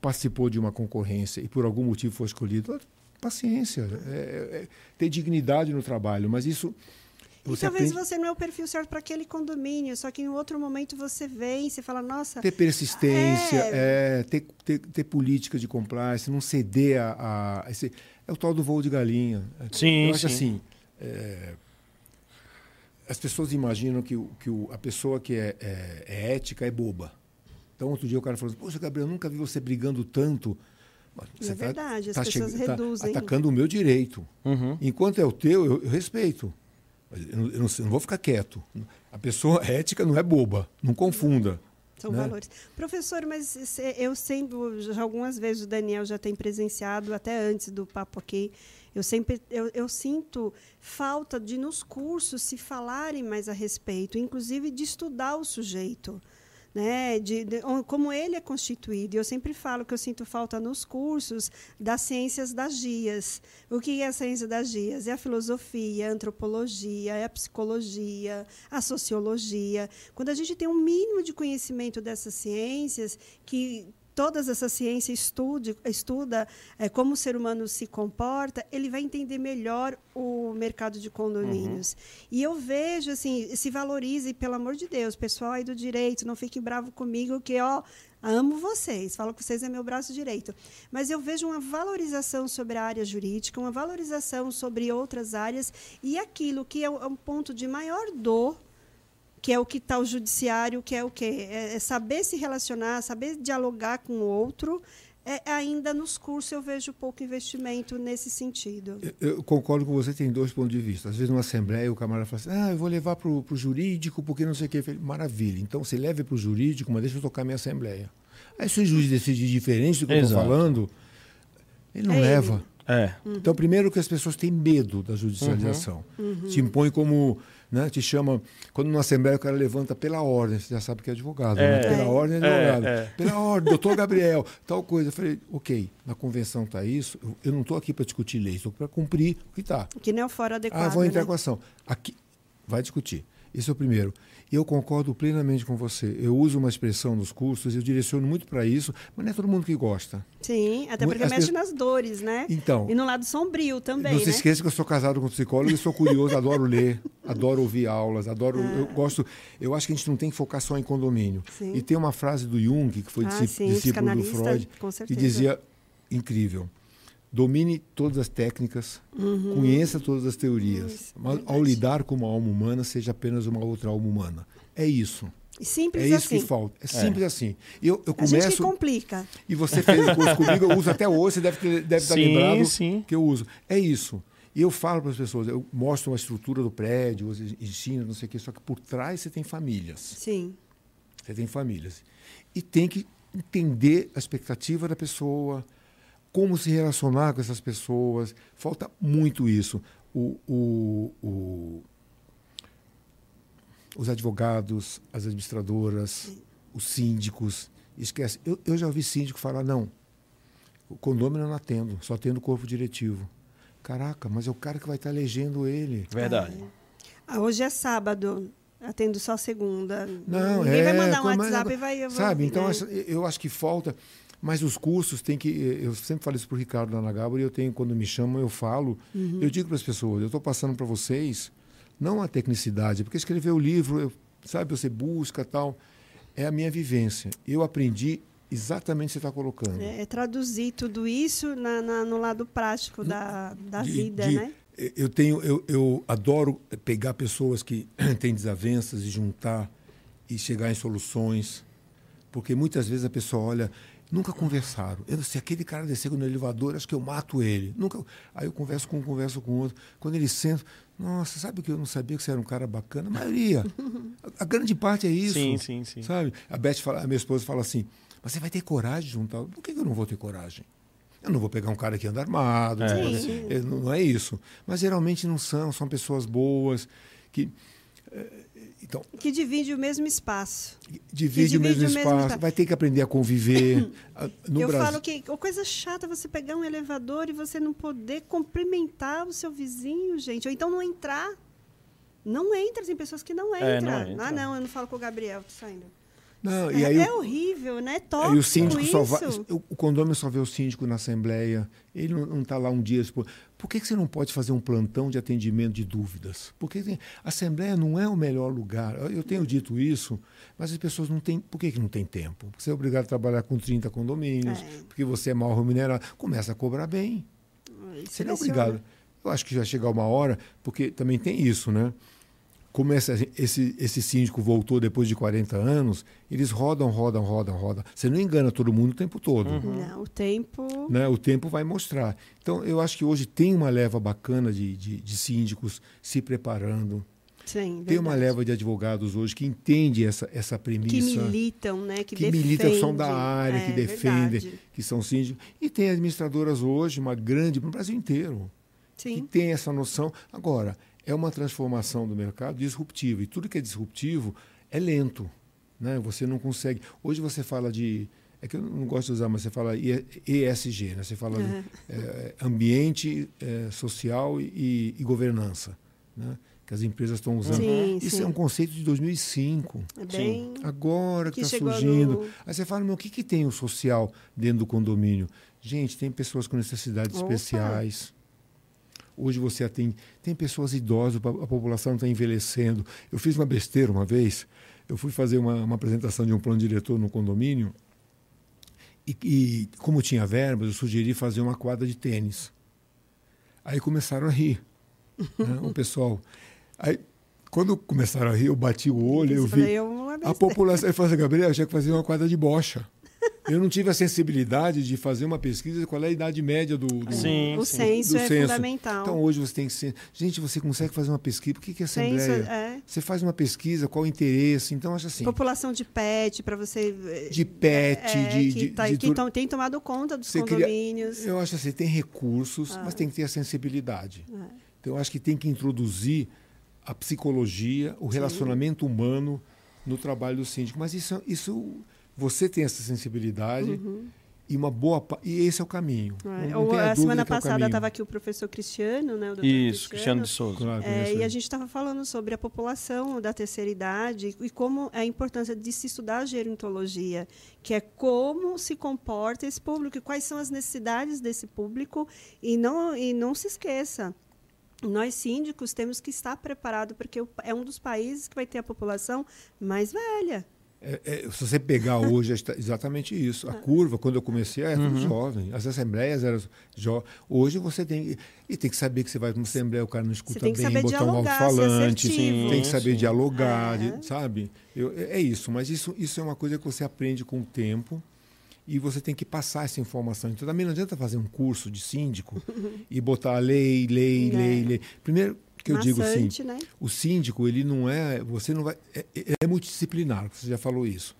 participou de uma concorrência e por algum motivo foi escolhido, paciência, é, é, ter dignidade no trabalho, mas isso E você talvez aprende você não é o perfil certo para aquele condomínio, só que em outro momento você vem você fala, nossa, ter persistência, É. é, ter, ter, ter política de compliance, não ceder a, a esse, é o tal do voo de galinha. Sim, Eu acho sim. assim, é, as pessoas imaginam que, que o- a pessoa que é, é- é ética é boba. Então, outro dia o cara falou assim, poxa, Gabriel, eu nunca vi você brigando tanto. É tá- verdade, as tá pessoas chega- tá reduzem. atacando o meu direito. Uhum. Enquanto é o teu, eu, eu respeito. Eu, não, eu não- eu não vou ficar quieto. A pessoa ética não é boba, não confunda. São né? valores. Professor, mas eu sempre, já algumas vezes o Daniel já tem presenciado, até antes do papo aqui, eu sempre eu, eu sinto falta de nos cursos se falarem mais a respeito, inclusive de estudar o sujeito. Né, de, de- como ele é constituído. E Eu sempre falo que eu sinto falta nos cursos das ciências das GIAs. O que é a ciência das GIAs? É a filosofia, a antropologia, é a psicologia, a sociologia. Quando a gente tem um mínimo de conhecimento dessas ciências, que todas essas ciências estude, estuda eh, como o ser humano se comporta, ele vai entender melhor o mercado de condomínios. E eu vejo assim, se valorize, pelo amor de Deus, pessoal aí do direito, não fiquem bravo comigo que ó, amo vocês, falo que vocês é meu braço direito. Mas eu vejo uma valorização sobre a área jurídica, uma valorização sobre outras áreas e aquilo que é é um ponto de maior dor que é o que está o judiciário, que é o quê? É, é saber se relacionar, saber dialogar com o outro. É, ainda nos cursos eu vejo pouco investimento nesse sentido. Eu, eu concordo com você, tem dois pontos de vista. Às vezes, numa assembleia, o camarada fala assim: ah, eu vou levar para o jurídico porque não sei o quê. Falei, Maravilha. Então, você leve para o jurídico, mas deixa eu tocar minha assembleia. Aí, se o juiz decidir diferente do que eu estou falando, ele não É ele. leva. É. Então, primeiro que as pessoas têm medo da judicialização. Te impõe como. Né, te chama. Quando numa Assembleia o cara levanta pela ordem, você já sabe que é advogado. É. né? Pela É. ordem é advogado. É, é. Pela ordem, doutor Gabriel, tal coisa. Eu falei, ok, na convenção está isso, eu- eu não estou aqui para discutir lei, estou para cumprir o que está. Que não é o fora adequado. Ah, vou entrar né? com a ação. Aqui, vai discutir. Esse é o primeiro. Eu concordo plenamente com você. Eu uso uma expressão nos cursos, eu direciono muito para isso, mas não é todo mundo que gosta. Sim, até porque as mexe pessoas- nas dores, né? Então, E no lado sombrio também, não se né? esqueça que eu sou casado com um psicólogo e sou curioso, adoro ler, adoro ouvir aulas, adoro. Eu gosto. Eu acho que a gente não tem que focar só em condomínio. Ah. Sim. E tem uma frase do Jung, que foi Ah, discípulo, sim, discípulo do Freud, que dizia incrível. Domine todas as técnicas, conheça todas as teorias, Isso, mas ao Uhum. verdade. lidar com uma alma humana, seja apenas uma outra alma humana. É isso. E Simples É isso assim. que falta. É simples assim. Eu, eu A gente que começo. complica. E você fez o curso comigo, eu uso até hoje, você deve, ter, deve estar Sim, lembrado sim. que eu uso. É isso. E eu falo para as pessoas, eu mostro uma estrutura do prédio, eu ensino, não sei o quê, só que por trás você tem famílias. Sim. Você tem famílias. E tem que entender a expectativa da pessoa, como se relacionar com essas pessoas. Falta muito isso. O, o, o, os advogados, as administradoras, os síndicos. Esquece. Eu, eu já ouvi síndico falar, não, o condomínio eu não atendo, só atendo o corpo diretivo. Caraca, mas é o cara que vai estar elegendo ele. Verdade. Ah, hoje é sábado, atendo só segunda. Não, Ninguém é, vai mandar um WhatsApp e vai. Sabe? Então, né? eu acho que falta. Mas os cursos tem que. Eu sempre falo isso para o Ricardo lá na e eu tenho, quando me chamam, eu falo. Uhum. Eu digo para as pessoas: eu estou passando para vocês, não a tecnicidade, porque escrever o livro, eu- sabe, você busca tal. É a minha vivência. Eu aprendi exatamente o que você está colocando. É, é traduzir tudo isso na- na- no lado prático da, da de- vida, de- né? Eu tenho, eu, eu adoro pegar pessoas que têm desavenças e juntar e chegar em soluções, porque muitas vezes a pessoa olha, nunca conversaram. Eu, se aquele cara descer no elevador, acho que eu mato ele. Nunca. Aí eu converso com um, converso com outro. Quando ele senta, nossa, sabe que eu não sabia que você era um cara bacana? A maioria, a, a grande parte é isso. Sim, sim, sim. Sabe? A Beth fala, a minha esposa fala assim: "Mas você vai ter coragem de juntar? Por que eu não vou ter coragem? Eu não vou pegar um cara que anda armado, É. não é, não, não é isso. Mas geralmente não são, são pessoas boas que eh, então Que divide o mesmo espaço. divide, o divide mesmo o mesmo espaço, espaço. vai ter que aprender a conviver. No eu Brasil, falo que a coisa chata é você pegar um elevador e você não poder cumprimentar o seu vizinho, gente. Ou então não entrar. Não entra, tem pessoas que não entram. É, não entra. Ah, não, eu não falo com o Gabriel, tô saindo. Não, É, e aí é o- horrível, né? Aí Tóxico o síndico isso. só vai. O condomínio só vê o síndico na assembleia. Ele não está lá um dia. Tipo, por que, que você não pode fazer um plantão de atendimento de dúvidas? Porque tem- a assembleia não é o melhor lugar. Eu tenho dito isso, mas as pessoas não têm. Por que, que não tem tempo? Porque você é obrigado a trabalhar com 30 condomínios, É. porque você é mal remunerado. Começa a cobrar bem. Você não é obrigado. Eu acho que já chegar uma hora, porque também tem isso, né? Como essa- esse, esse síndico voltou depois de 40 anos, eles rodam, rodam, rodam, rodam. Você não engana todo mundo o tempo todo. Não, o tempo. Né? O tempo vai mostrar. Então, eu acho que hoje tem uma leva bacana de, de, de síndicos se preparando. Sim, Tem uma leva de advogados hoje que entende essa, essa premissa. Que militam, né? Que, que defendem. militam, que são da área, É, que defendem, verdade. que são síndicos. E tem administradoras hoje, uma grande, no Brasil inteiro, que Sim. tem essa noção. Agora, é uma transformação do mercado disruptiva. E tudo que é disruptivo é lento. Né? Você não consegue. Hoje você fala de. É que eu não gosto de usar, mas você fala ESG, né? você fala de, é, ambiente, é, social e, e governança. Né? Que as empresas estão usando. Sim, Isso sim. é um conceito de 2005. É bem. Agora que está surgindo. no- Aí você fala, meu, o que, que tem o social dentro do condomínio? Gente, tem pessoas com necessidades Opa. especiais. Hoje você atende. Tem pessoas idosas, a população está envelhecendo. Eu fiz uma besteira uma vez. Eu fui fazer uma, uma apresentação de um plano diretor no condomínio. E, e, como tinha verbas, eu sugeri fazer uma quadra de tênis. Aí começaram a rir, né, o pessoal. Aí, quando começaram a rir, eu bati o olho, eu Você vi. eu uma A população. Ele falou assim, Gabriel, eu tinha que fazer uma quadra de bocha. Eu não tive a sensibilidade de fazer uma pesquisa de qual é a idade média do. do Sim, o sim. senso do é censo. fundamental. Então hoje você tem que. Gente, você consegue fazer uma pesquisa. Por que, que é Assembleia? é. Você faz uma pesquisa, qual o interesse? Então, acho assim. População de pet, para você. De pet, é, de. que, de, tá- de que tom- tem tomado conta dos Você cria- condomínios. Eu acho assim, tem recursos, mas tem que ter a sensibilidade. Então, eu acho que tem que introduzir a psicologia, o relacionamento humano no trabalho do síndico. Mas isso, isso você tem essa sensibilidade e uma boa e esse é o caminho. É, Não ou tenha a dúvida semana é passada estava aqui o professor Cristiano, né? O Isso, Cristiano de Souza. Claro, É, e a ele. gente estava falando sobre a população da terceira idade e como é a importância de se estudar a gerontologia, que é como se comporta esse público, e quais são as necessidades desse público. E não, e não se esqueça, nós síndicos temos que estar preparados, porque é um dos países que vai ter a população mais velha. É, é, se você pegar hoje, é exatamente isso. A curva, quando eu comecei, era Uhum. tudo jovem. As assembleias eram jovens. Hoje você tem. E tem que saber que você vai para uma assembleia, o cara não escuta bem, saber botar um alto-falante. Tem que saber dialogar, É. sabe? Eu- é é isso. Mas isso, isso é uma coisa que você aprende com o tempo. E você tem que passar essa informação. Então também não adianta fazer um curso de síndico e botar lei, lei, É. lei, lei. Primeiro que eu digo assim, né? o síndico, ele não é. Você não vai. É, é multidisciplinar, você já falou isso.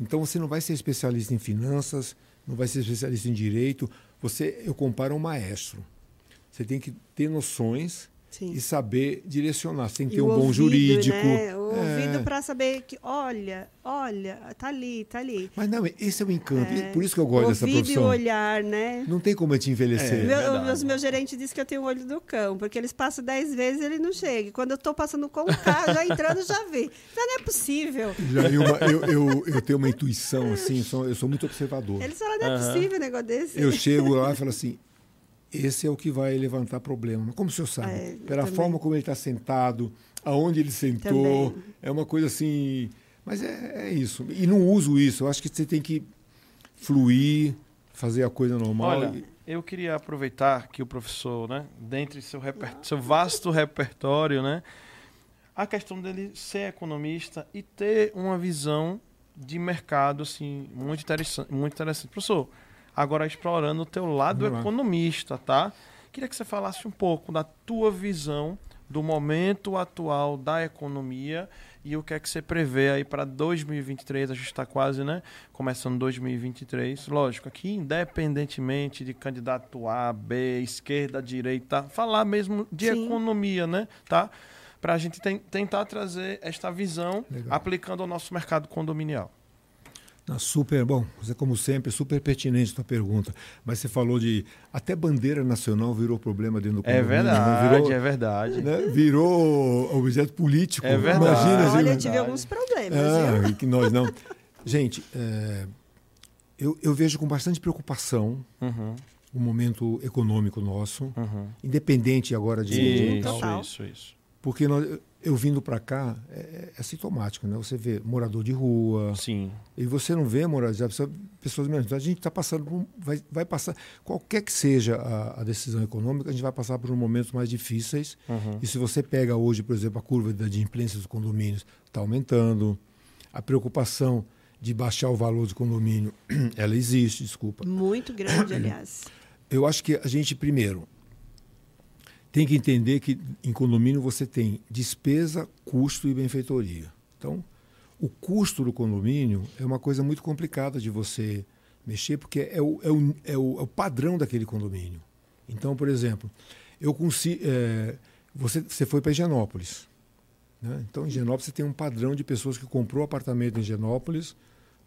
Então você não vai ser especialista em finanças, não vai ser especialista em direito. Você, eu comparo a um maestro. Você tem que ter noções Sim. e saber direcionar. Você tem que E ter um o bom ouvido, jurídico. Né? O É. ouvido para saber que, olha, olha, tá ali, tá ali. Mas não, esse é o encanto. É. Por isso que eu gosto dessa ouvido profissão. e olhar, né? Não tem como a gente envelhecer. É. Meu, os meus gerentes dizem que eu tenho o olho do cão, porque eles passam dez vezes e ele não chega. Quando eu estou passando com o carro, já entrando, já vi. Então não é possível. Já uma- eu, eu, eu tenho uma intuição, assim, sou- eu sou muito observador. Eles falam, não é Aham. possível um negócio desse. Eu chego lá e falo assim, esse é o que vai levantar problema. Como o senhor sabe? É, Pela também. forma como ele está sentado, aonde ele sentou, Também. é uma coisa assim... Mas é, é isso. E não uso isso. Eu acho que você tem que fluir, fazer a coisa normal. Olha, e- eu queria aproveitar que o professor, né, dentre seu, reper... seu vasto repertório, né, a questão dele ser economista e ter uma visão de mercado assim muito interessante, muito interessante. Professor, agora explorando o teu lado Vamos lá. economista, tá? Queria que você falasse um pouco da tua visão do momento atual da economia e o que é que você prevê aí para 2023. A gente está quase, né? Começando 2023. Lógico, aqui, independentemente de candidato A, B, esquerda, direita, falar mesmo de Sim. economia, né? Tá? Para a gente ten- tentar trazer esta visão Legal. aplicando ao nosso mercado condominial. Ah, super, bom, você como sempre, super pertinente a tua pergunta. Mas você falou de até bandeira nacional virou problema dentro do É condomínio, né? verdade, Virou, é verdade. né? virou objeto político. É verdade. Imagina, Olha, eu tive alguns problemas, ah, e que nós não. Gente, é, eu, eu vejo com bastante preocupação Uhum, o momento econômico nosso, uhum. independente agora de, de- Isso, isso, isso. porque nós- eu vindo para cá é, é sintomático, né? Você vê morador de rua, Sim. e você não vê moradores, pessoas, pessoas menos. Então a gente está passando por um, vai, vai passar qualquer que seja a, a decisão econômica, a gente vai passar por momentos mais difíceis. Uhum. E se você pega hoje, por exemplo, a curva da adimplência dos condomínios está aumentando, a preocupação de baixar o valor do condomínio, ela existe, desculpa. Muito grande, aliás. Eu acho que a gente, primeiro, tem que entender que em condomínio você tem despesa, custo e benfeitoria. Então, o custo do condomínio é uma coisa muito complicada de você mexer, porque é o, é o, é o, é o padrão daquele condomínio. Então, por exemplo, eu consigo. é, você, você foi para Higienópolis. Né? Então, em Higienópolis, você tem um padrão de pessoas que comprou apartamento em Higienópolis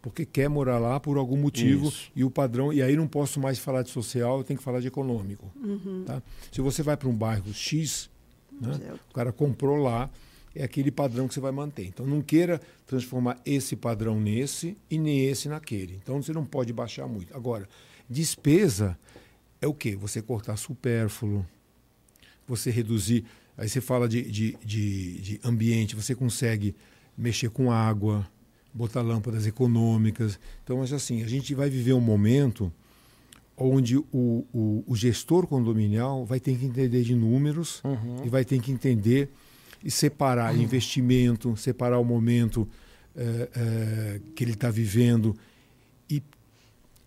porque quer morar lá por algum motivo Isso. e o padrão e aí não posso mais falar de social eu tenho que falar de econômico Uhum. tá? se você vai para um bairro X né, É. o cara comprou lá é aquele padrão que você vai manter então não queira transformar esse padrão nesse e nem esse naquele então você não pode baixar muito agora despesa é o que você cortar supérfluo você reduzir aí você fala de, de, de, de ambiente você consegue mexer com água botar lâmpadas econômicas. Então, mas assim, a gente vai viver um momento onde o, o, o gestor condominial vai ter que entender de números Uhum. e vai ter que entender e separar investimento, separar o momento eh, eh, que ele está vivendo e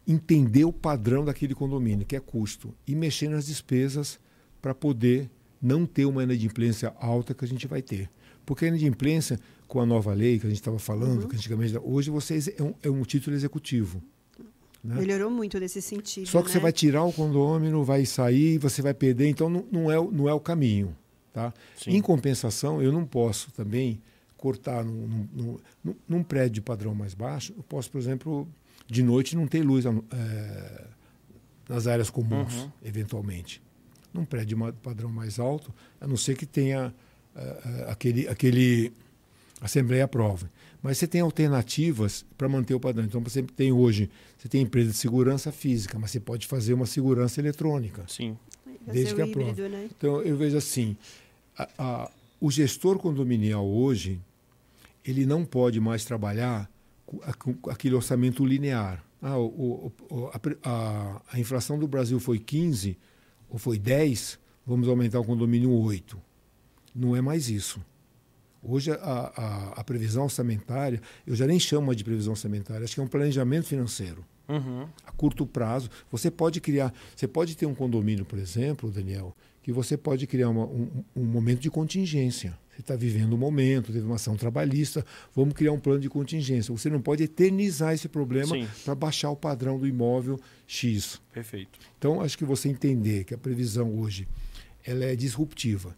entender o padrão daquele condomínio, que é custo, e mexer nas despesas para poder não ter uma inadimplência alta que a gente vai ter. Porque a inadimplência, com a nova lei que a gente estava falando, que antigamente, hoje você é um, é um título executivo. né? Melhorou muito nesse sentido. Só que né? você vai tirar o condômino, vai sair, você vai perder, então não, não, é, o- não é o caminho. Tá? Sim. Em compensação, eu não posso também cortar num, num- num- num- prédio de padrão mais baixo, eu posso, por exemplo, de noite não ter luz eh, nas áreas comuns, Uhum. eventualmente. Num prédio de padrão mais alto, a não ser que tenha eh, eh, aquele, Assembleia aprova. Mas você tem alternativas para manter o padrão. Então, você tem hoje, você tem empresa de segurança física, mas você pode fazer uma segurança eletrônica. Sim. Desde que o aprova. híbrido, né? Então, eu vejo assim, a- a- o gestor condominial hoje, ele não pode mais trabalhar com, a- com aquele orçamento linear. Ah, o- o- a- a inflação do Brasil foi 15 ou foi 10, vamos aumentar o condomínio 8. Não é mais isso. Hoje, a, a- a previsão orçamentária, eu já nem chamo de previsão orçamentária, acho que é um planejamento financeiro Uhum. a curto prazo. Você pode criar, você pode ter um condomínio, por exemplo, Daniel, que você pode criar uma- um, um momento de contingência. Você está vivendo um momento, teve uma ação trabalhista, vamos criar um plano de contingência. Você não pode eternizar esse problema para baixar o padrão do imóvel X. Perfeito. Então, acho que você entender que a previsão hoje ela é disruptiva.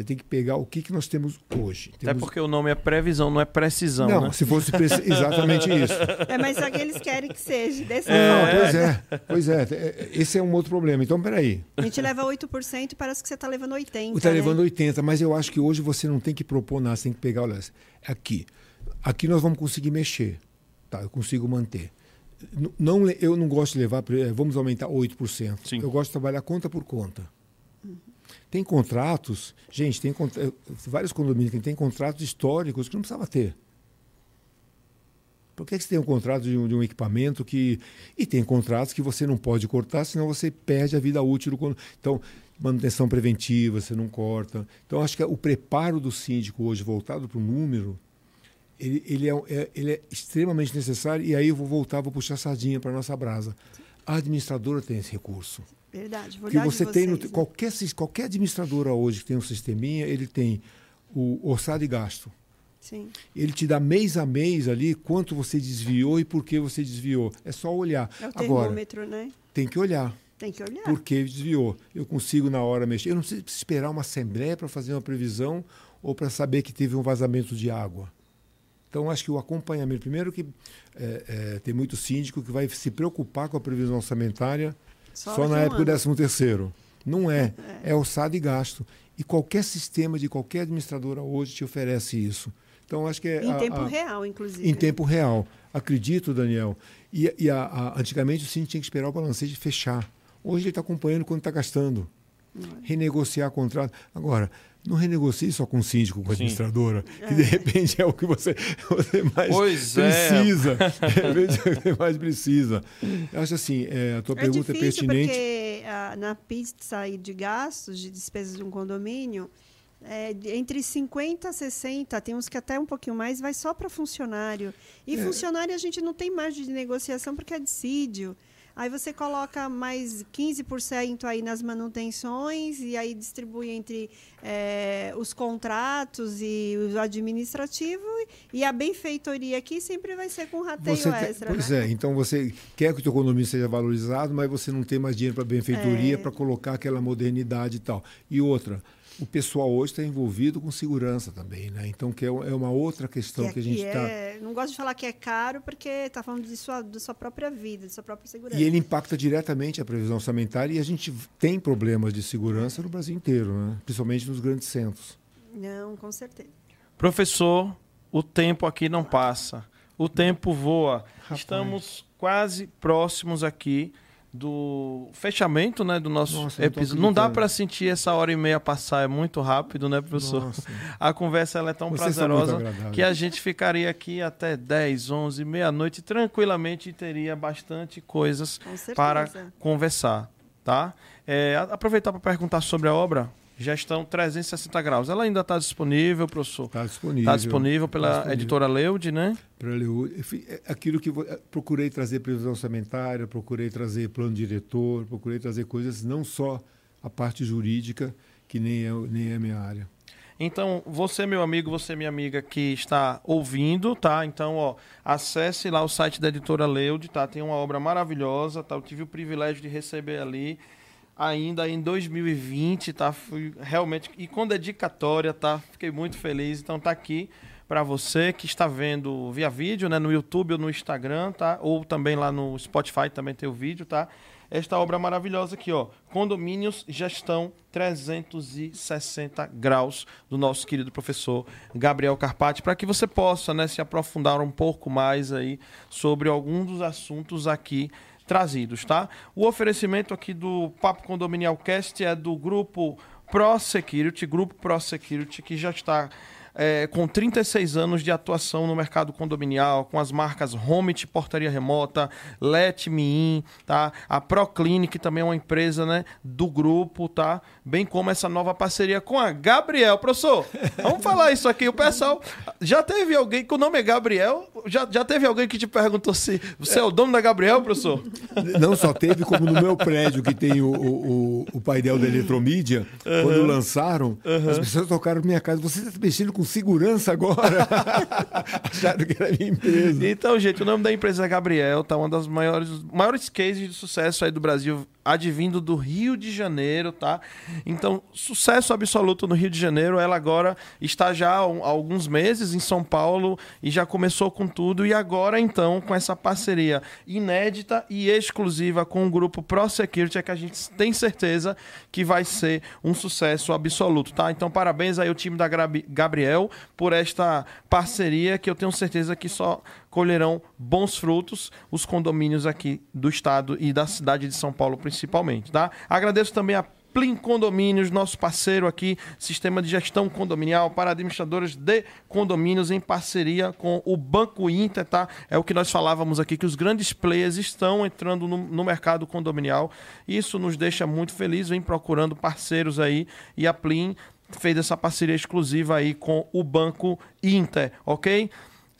Você tem que pegar o que, que nós temos hoje. Até Temos... porque o nome é previsão, não é precisão, Não, né? se fosse preci- exatamente isso. É, mas só que eles querem que seja dessa Não, forma. pois é, pois é. é, Esse é um outro problema. Então, peraí. A gente leva 8% e parece que você está levando 80%. Está né? levando 80, mas eu acho que hoje você não tem que propor nada, você tem que pegar, olha, aqui. Aqui nós vamos conseguir mexer. Tá, eu consigo manter. Não, eu não gosto de levar, eh, vamos aumentar 8%. Sim. Eu gosto de trabalhar conta por conta. Tem contratos, gente, tem vários condomínios que tem contratos históricos que não precisava ter. Por que, que você tem um contrato de um, de um equipamento que. E tem contratos que você não pode cortar, senão você perde a vida útil do con- Então, manutenção preventiva, você não corta. Então, acho que o preparo do síndico hoje, voltado para o número, ele, ele, é, é- ele é extremamente necessário. E aí eu vou voltar, vou puxar a sardinha para a nossa brasa. A administradora tem esse recurso. Verdade, vou que você tem no, vocês, né? qualquer qualquer administradora hoje que tem um sisteminha ele tem o orçado e gasto Sim. ele te dá mês a mês ali quanto você desviou e por que você desviou é só olhar É o agora termômetro, né? tem que olhar Tem que olhar. por que desviou eu consigo na hora mexer eu não preciso esperar uma assembleia para fazer uma previsão ou para saber que teve um vazamento de água então acho que o acompanhamento primeiro que é, é, tem muito síndico que vai se preocupar com a previsão orçamentária Só só, na um época do ano. décimo terceiro. Não é. É orçado e gasto. E qualquer sistema de qualquer administradora hoje te oferece isso. Então, acho que é. Em a- tempo a- real, inclusive. Em tempo real. Acredito, Daniel. E, e a- antigamente o síndico tinha que esperar o balancete fechar. Hoje ele está acompanhando quando está gastando. Renegociar contrato. Agora, não renegocie só com o síndico, com a Sim. administradora, que de repente é o que você, você mais Pois é. precisa. De repente é o que você mais precisa. Eu acho assim, é, a tua É pergunta é difícil pertinente. porque ah, na pista aí de gastos, de despesas de um condomínio, é, entre 50 a 60, tem uns que até um pouquinho mais, vai só para funcionário. E É. funcionário a gente não tem margem de negociação porque é dissídio. Aí você coloca mais 15% aí nas manutenções e aí distribui entre é, os contratos e o administrativo e a benfeitoria aqui sempre vai ser com rateio Você tem- extra. pois né? é, então você quer que o teu condomínio seja valorizado, mas você não tem mais dinheiro para benfeitoria, É. para colocar aquela modernidade e tal. E outra, o pessoal hoje está envolvido com segurança também, né? Então que é é uma outra questão que, a gente está. é, não gosto de falar que é caro porque está falando de sua, da sua própria vida, de sua própria segurança. E ele impacta diretamente a previsão orçamentária e a gente tem problemas de segurança no Brasil inteiro, né? principalmente nos grandes centros. Não, com certeza. Professor, o tempo aqui não passa. O tempo voa. Rapaz. Estamos quase próximos aqui do fechamento, né, do nosso Nossa, episódio. Não dá para sentir essa hora e meia passar, é muito rápido, né, professor? Nossa. A conversa ela é tão Vocês prazerosa que a gente ficaria aqui até 10, 11, meia-noite tranquilamente e teria bastante coisas para conversar, tá? É, aproveitar para perguntar sobre a obra. Gestão 360 graus. Ela ainda está disponível, professor? Está disponível. Está disponível pela Tá disponível. editora Leude, né? Para Leu- enfim, é aquilo que vo- é, procurei trazer previsão orçamentária, procurei trazer plano diretor, procurei trazer coisas não só a parte jurídica, que nem é, nem é a minha área. Então, você, meu amigo, você, minha amiga, que está ouvindo, tá? Então, ó, acesse lá o site da editora Leude, tá? Tem uma obra maravilhosa, tá? Eu tive o privilégio de receber ali ainda em 2020, tá? Fui realmente e com dedicatória, tá? Fiquei muito feliz. Então, tá aqui para você que está vendo via vídeo, né, no YouTube ou no Instagram, tá? Ou também lá no Spotify também tem o vídeo, tá? Esta obra maravilhosa aqui, ó, Condomínios Gestão 360 graus do nosso querido professor Gabriel Carpati, para que você possa, né, se aprofundar um pouco mais aí sobre algum dos assuntos aqui trazidos, tá? O oferecimento aqui do Papo Condominial Cast é do grupo Pro Security, grupo Pro Security, que já está é, com 36 anos de atuação no mercado condominial, com as marcas Homit Portaria Remota, Let Me In, tá? A Proclinic também é uma empresa, né, do grupo, tá? Bem como essa nova parceria com a Gabriel. Professor, vamos falar isso aqui. O pessoal, já teve alguém que o nome é Gabriel? Já, já teve alguém que te perguntou se você é o dono da Gabriel, professor? Não só teve, como no meu prédio, que tem o, o, o- o painel da eletromídia, quando lançaram, as pessoas tocaram na minha casa. Você está mexendo com com segurança agora. Acharam que era minha empresa. Então, gente, o nome da empresa é Gabriel, tá? Uma das maiores, maiores cases de sucesso aí do Brasil, advindo do Rio de Janeiro, tá? Então, sucesso absoluto no Rio de Janeiro. Ela agora está já há alguns meses em São Paulo e já começou com tudo. E agora, então, com essa parceria inédita e exclusiva com o grupo ProSecurity, é que a gente tem certeza que vai ser um sucesso absoluto, tá? Então, parabéns aí ao time da Gabriel por esta parceria que eu tenho certeza que só colherão bons frutos os condomínios aqui do estado e da cidade de São Paulo principalmente, tá? Agradeço também a Plim Condomínios, nosso parceiro aqui, sistema de gestão condominial para administradores de condomínios em parceria com o Banco Inter, tá? É o que nós falávamos aqui, que os grandes players estão entrando no, no mercado condominial. Isso nos deixa muito felizes, vem procurando parceiros aí e a Plim fez essa parceria exclusiva aí com o Banco Inter, ok?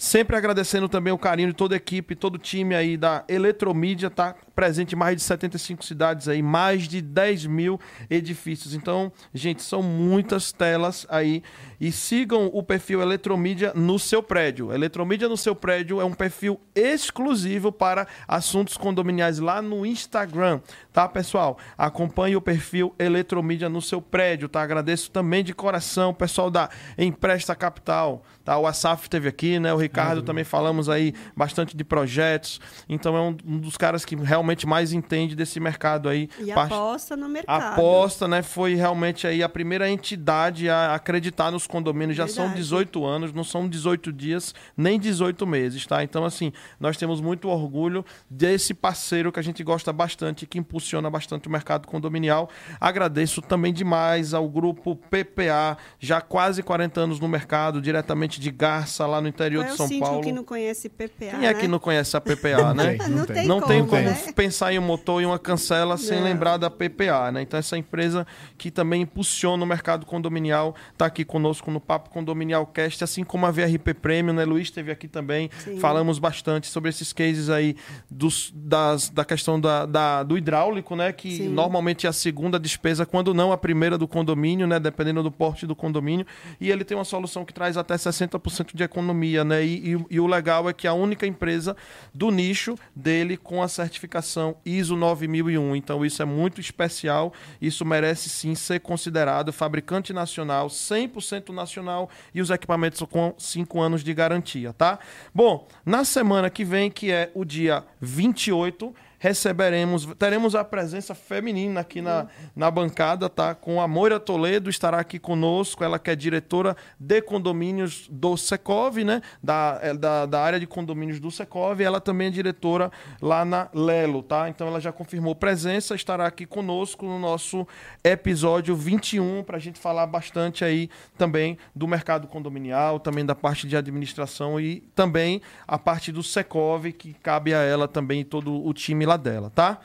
Sempre agradecendo também o carinho de toda a equipe, todo o time aí da Eletromídia, tá presente em mais de 75 cidades aí, mais de 10 mil edifícios. Então, gente, são muitas telas aí. E sigam o perfil Eletromídia no seu prédio. Eletromídia no seu prédio é um perfil exclusivo para assuntos condominiais lá no Instagram, tá, pessoal? Acompanhe o perfil Eletromídia no seu prédio, tá? Agradeço também de coração o pessoal da Empresta Capital, tá? O Asaf esteve aqui, né? O Ricardo uhum. também falamos aí bastante de projetos. Então é um, um dos caras que realmente mais entende desse mercado aí. E aposta no mercado. Aposta, né? Foi realmente aí a primeira entidade a acreditar nos condomínios já Verdade. são 18 anos, não são 18 dias, nem 18 meses, tá? Então, assim, nós temos muito orgulho desse parceiro que a gente gosta bastante, que impulsiona bastante o mercado condominial. Agradeço também demais ao grupo PPA, já quase 40 anos no mercado, diretamente de Garça, lá no interior Qual de São é o Paulo. que não conhece PPA, Quem é né? que não conhece a PPA, né? não, tem, não tem como, né? pensar em um motor e uma cancela sem não. lembrar da PPA, né? Então, essa empresa que também impulsiona o mercado condominial está aqui conosco conosco no Papo Condominial Cast, assim como a VRP Premium, né? Luiz esteve aqui também. Sim. Falamos bastante sobre esses cases aí dos, das, da questão da, da do hidráulico, né? Que Sim. normalmente é a segunda despesa, quando não a primeira do condomínio, né? Dependendo do porte do condomínio. E ele tem uma solução que traz até 60% de economia, né? E, e, e o legal é que é a única empresa do nicho dele com a certificação ISO 9001. Então isso é muito especial, isso merece sim ser considerado fabricante nacional 100% nacional e os equipamentos com 5 anos de garantia, tá? Bom, na semana que vem, que é o dia 28, receberemos, teremos a presença feminina aqui na, na bancada, tá? Com a Moira Toledo, estará aqui conosco, ela que é diretora de condomínios do Secov, né? Da, é, da, da área de condomínios do Secov, ela também é diretora lá na Lelo, tá? Então ela já confirmou presença, estará aqui conosco no nosso episódio 21, para a gente falar bastante aí também do mercado condominial, também da parte de administração e também a parte do Secov, que cabe a ela também todo o time lá dela, tá?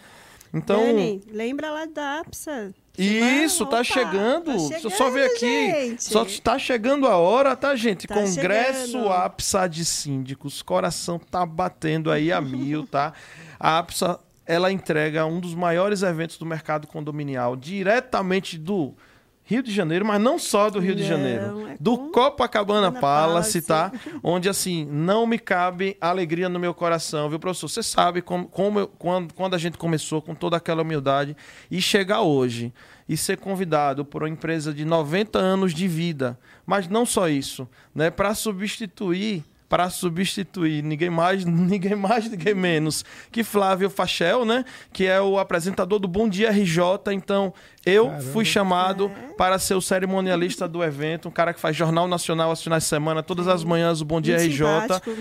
Então. Dani, lembra lá da APSA. Isso, tá chegando. tá chegando. Só ver aqui. Gente. Só tá chegando a hora, tá, gente? Tá Congresso chegando. APSA de Síndicos. Coração tá batendo aí a mil, tá? A APSA, ela entrega um dos maiores eventos do mercado condominial diretamente do Rio de Janeiro, mas não só do Rio não, de Janeiro, é do Copacabana Palace, tá? Onde assim, não me cabe alegria no meu coração, viu, professor? Você sabe como, como eu, quando, quando a gente começou com toda aquela humildade e chegar hoje e ser convidado por uma empresa de 90 anos de vida, mas não só isso, né, para substituir para substituir ninguém mais, ninguém mais, ninguém menos que Flávio Fachel, né? Que é o apresentador do Bom Dia RJ. Então, eu Caramba. fui chamado para ser o cerimonialista do evento, um cara que faz Jornal Nacional aos finais de semana, todas as manhãs, o Bom Dia muito RJ.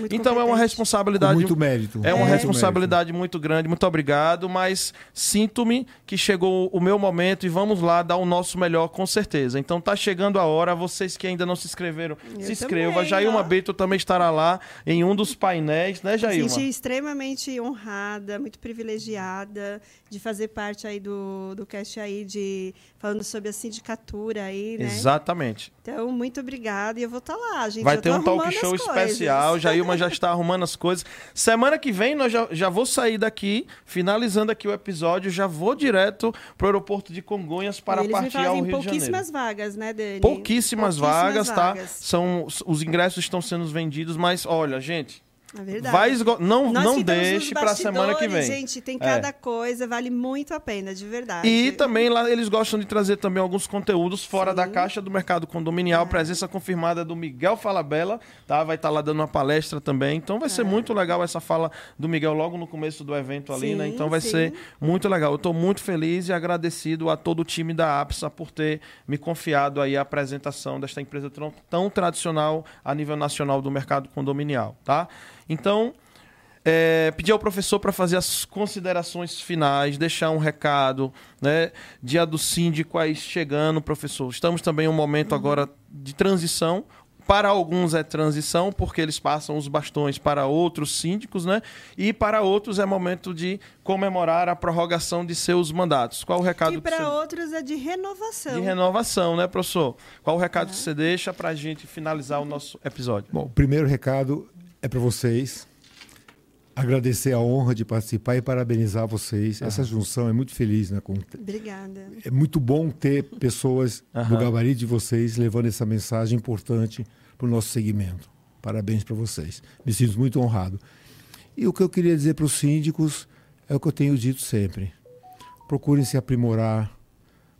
Então é uma responsabilidade. Com muito mérito. É uma é. responsabilidade muito grande. Muito obrigado, mas sinto-me que chegou o meu momento e vamos lá dar o nosso melhor com certeza. Então tá chegando a hora, vocês que ainda não se inscreveram, eu se inscreva. Jailma Beto também estará lá em um dos painéis, né, Jailma? Senti extremamente honrada, muito privilegiada de fazer parte aí do, do cast aí de falando sobre a sindicatura aí, né? Exatamente. Então, muito obrigada e eu vou estar lá, gente. Vai Eu ter um talk show especial. Jailma já está arrumando as coisas. Semana que vem nós já, já vou sair daqui, finalizando aqui o episódio, já vou direto pro aeroporto de Congonhas para eles partir ao Rio de Janeiro. pouquíssimas vagas, né, Dani? Pouquíssimas, vagas, vagas. tá? São os ingressos estão sendo vendidos, mas olha, gente, É verdade. vai esgo... não Nós não deixe para semana que vem. Gente, tem É. cada coisa, vale muito a pena, de verdade. E também lá eles gostam de trazer também alguns conteúdos fora Sim. da caixa do mercado condominial. Presença confirmada do Miguel Falabella, tá? Vai estar lá dando uma palestra também. Então vai ser É. muito legal essa fala do Miguel logo no começo do evento ali, Sim, né? Então vai sim. ser muito legal. Eu estou muito feliz e agradecido a todo o time da APSA por ter me confiado aí a apresentação desta empresa tão, tão tradicional a nível nacional do mercado condominial, tá? Então, é, pedir ao professor para fazer as considerações finais, deixar um recado, né? Dia do síndico aí chegando, professor. Estamos também em um momento agora de transição. Para alguns é transição, porque eles passam os bastões para outros síndicos, né? E para outros é momento de comemorar a prorrogação de seus mandatos. Qual o recado E que para você... outros é de renovação. De renovação, né, professor? Qual o recado que você deixa para a gente finalizar o nosso episódio? Bom, o primeiro recado é para vocês. Agradecer a honra de participar e parabenizar vocês. Essa junção é muito feliz, né? com- Obrigada. É muito bom ter pessoas do gabarito de vocês levando essa mensagem importante para o nosso segmento. Parabéns para vocês. Me sinto muito honrado. E o que eu queria dizer para os síndicos é o que eu tenho dito sempre. Procurem se aprimorar.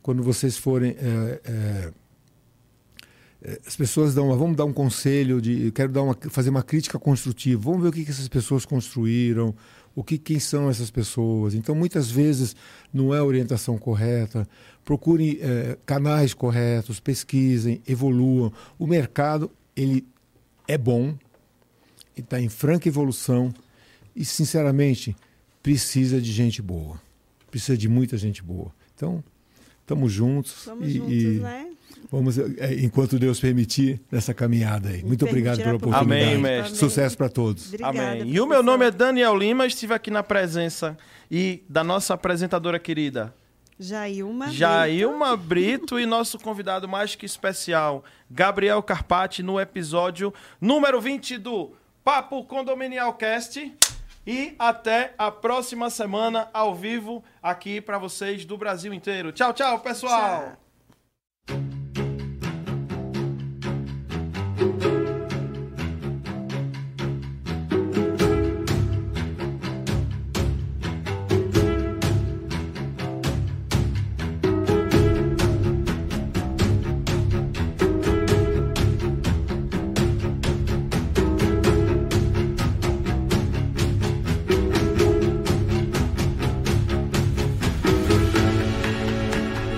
Quando vocês forem. é, é, as pessoas dão uma, vamos dar um conselho de quero dar uma, fazer uma crítica construtiva. Vamos ver o que, que essas pessoas construíram o que quem são essas pessoas. Então muitas vezes não é a orientação correta. Procurem eh, canais corretos pesquisem evoluam. O mercado ele é bom está em franca evolução e sinceramente precisa de gente boa. Precisa de muita gente boa. Então estamos juntos Somos e, juntos, né? Vamos, é, enquanto Deus permitir, nessa caminhada aí. Muito obrigado pela por oportunidade. Amém, mestre. Sucesso para todos. Obrigada, Amém. E o meu nome é Daniel Lima, estive aqui na presença e da nossa apresentadora querida, Jailma. Jailma Brito, e nosso convidado mais que especial, Gabriel Carpati, no episódio número 20 do Papo Condominial Cast. E até a próxima semana, ao vivo, aqui para vocês do Brasil inteiro. Tchau, tchau, pessoal! Tchau.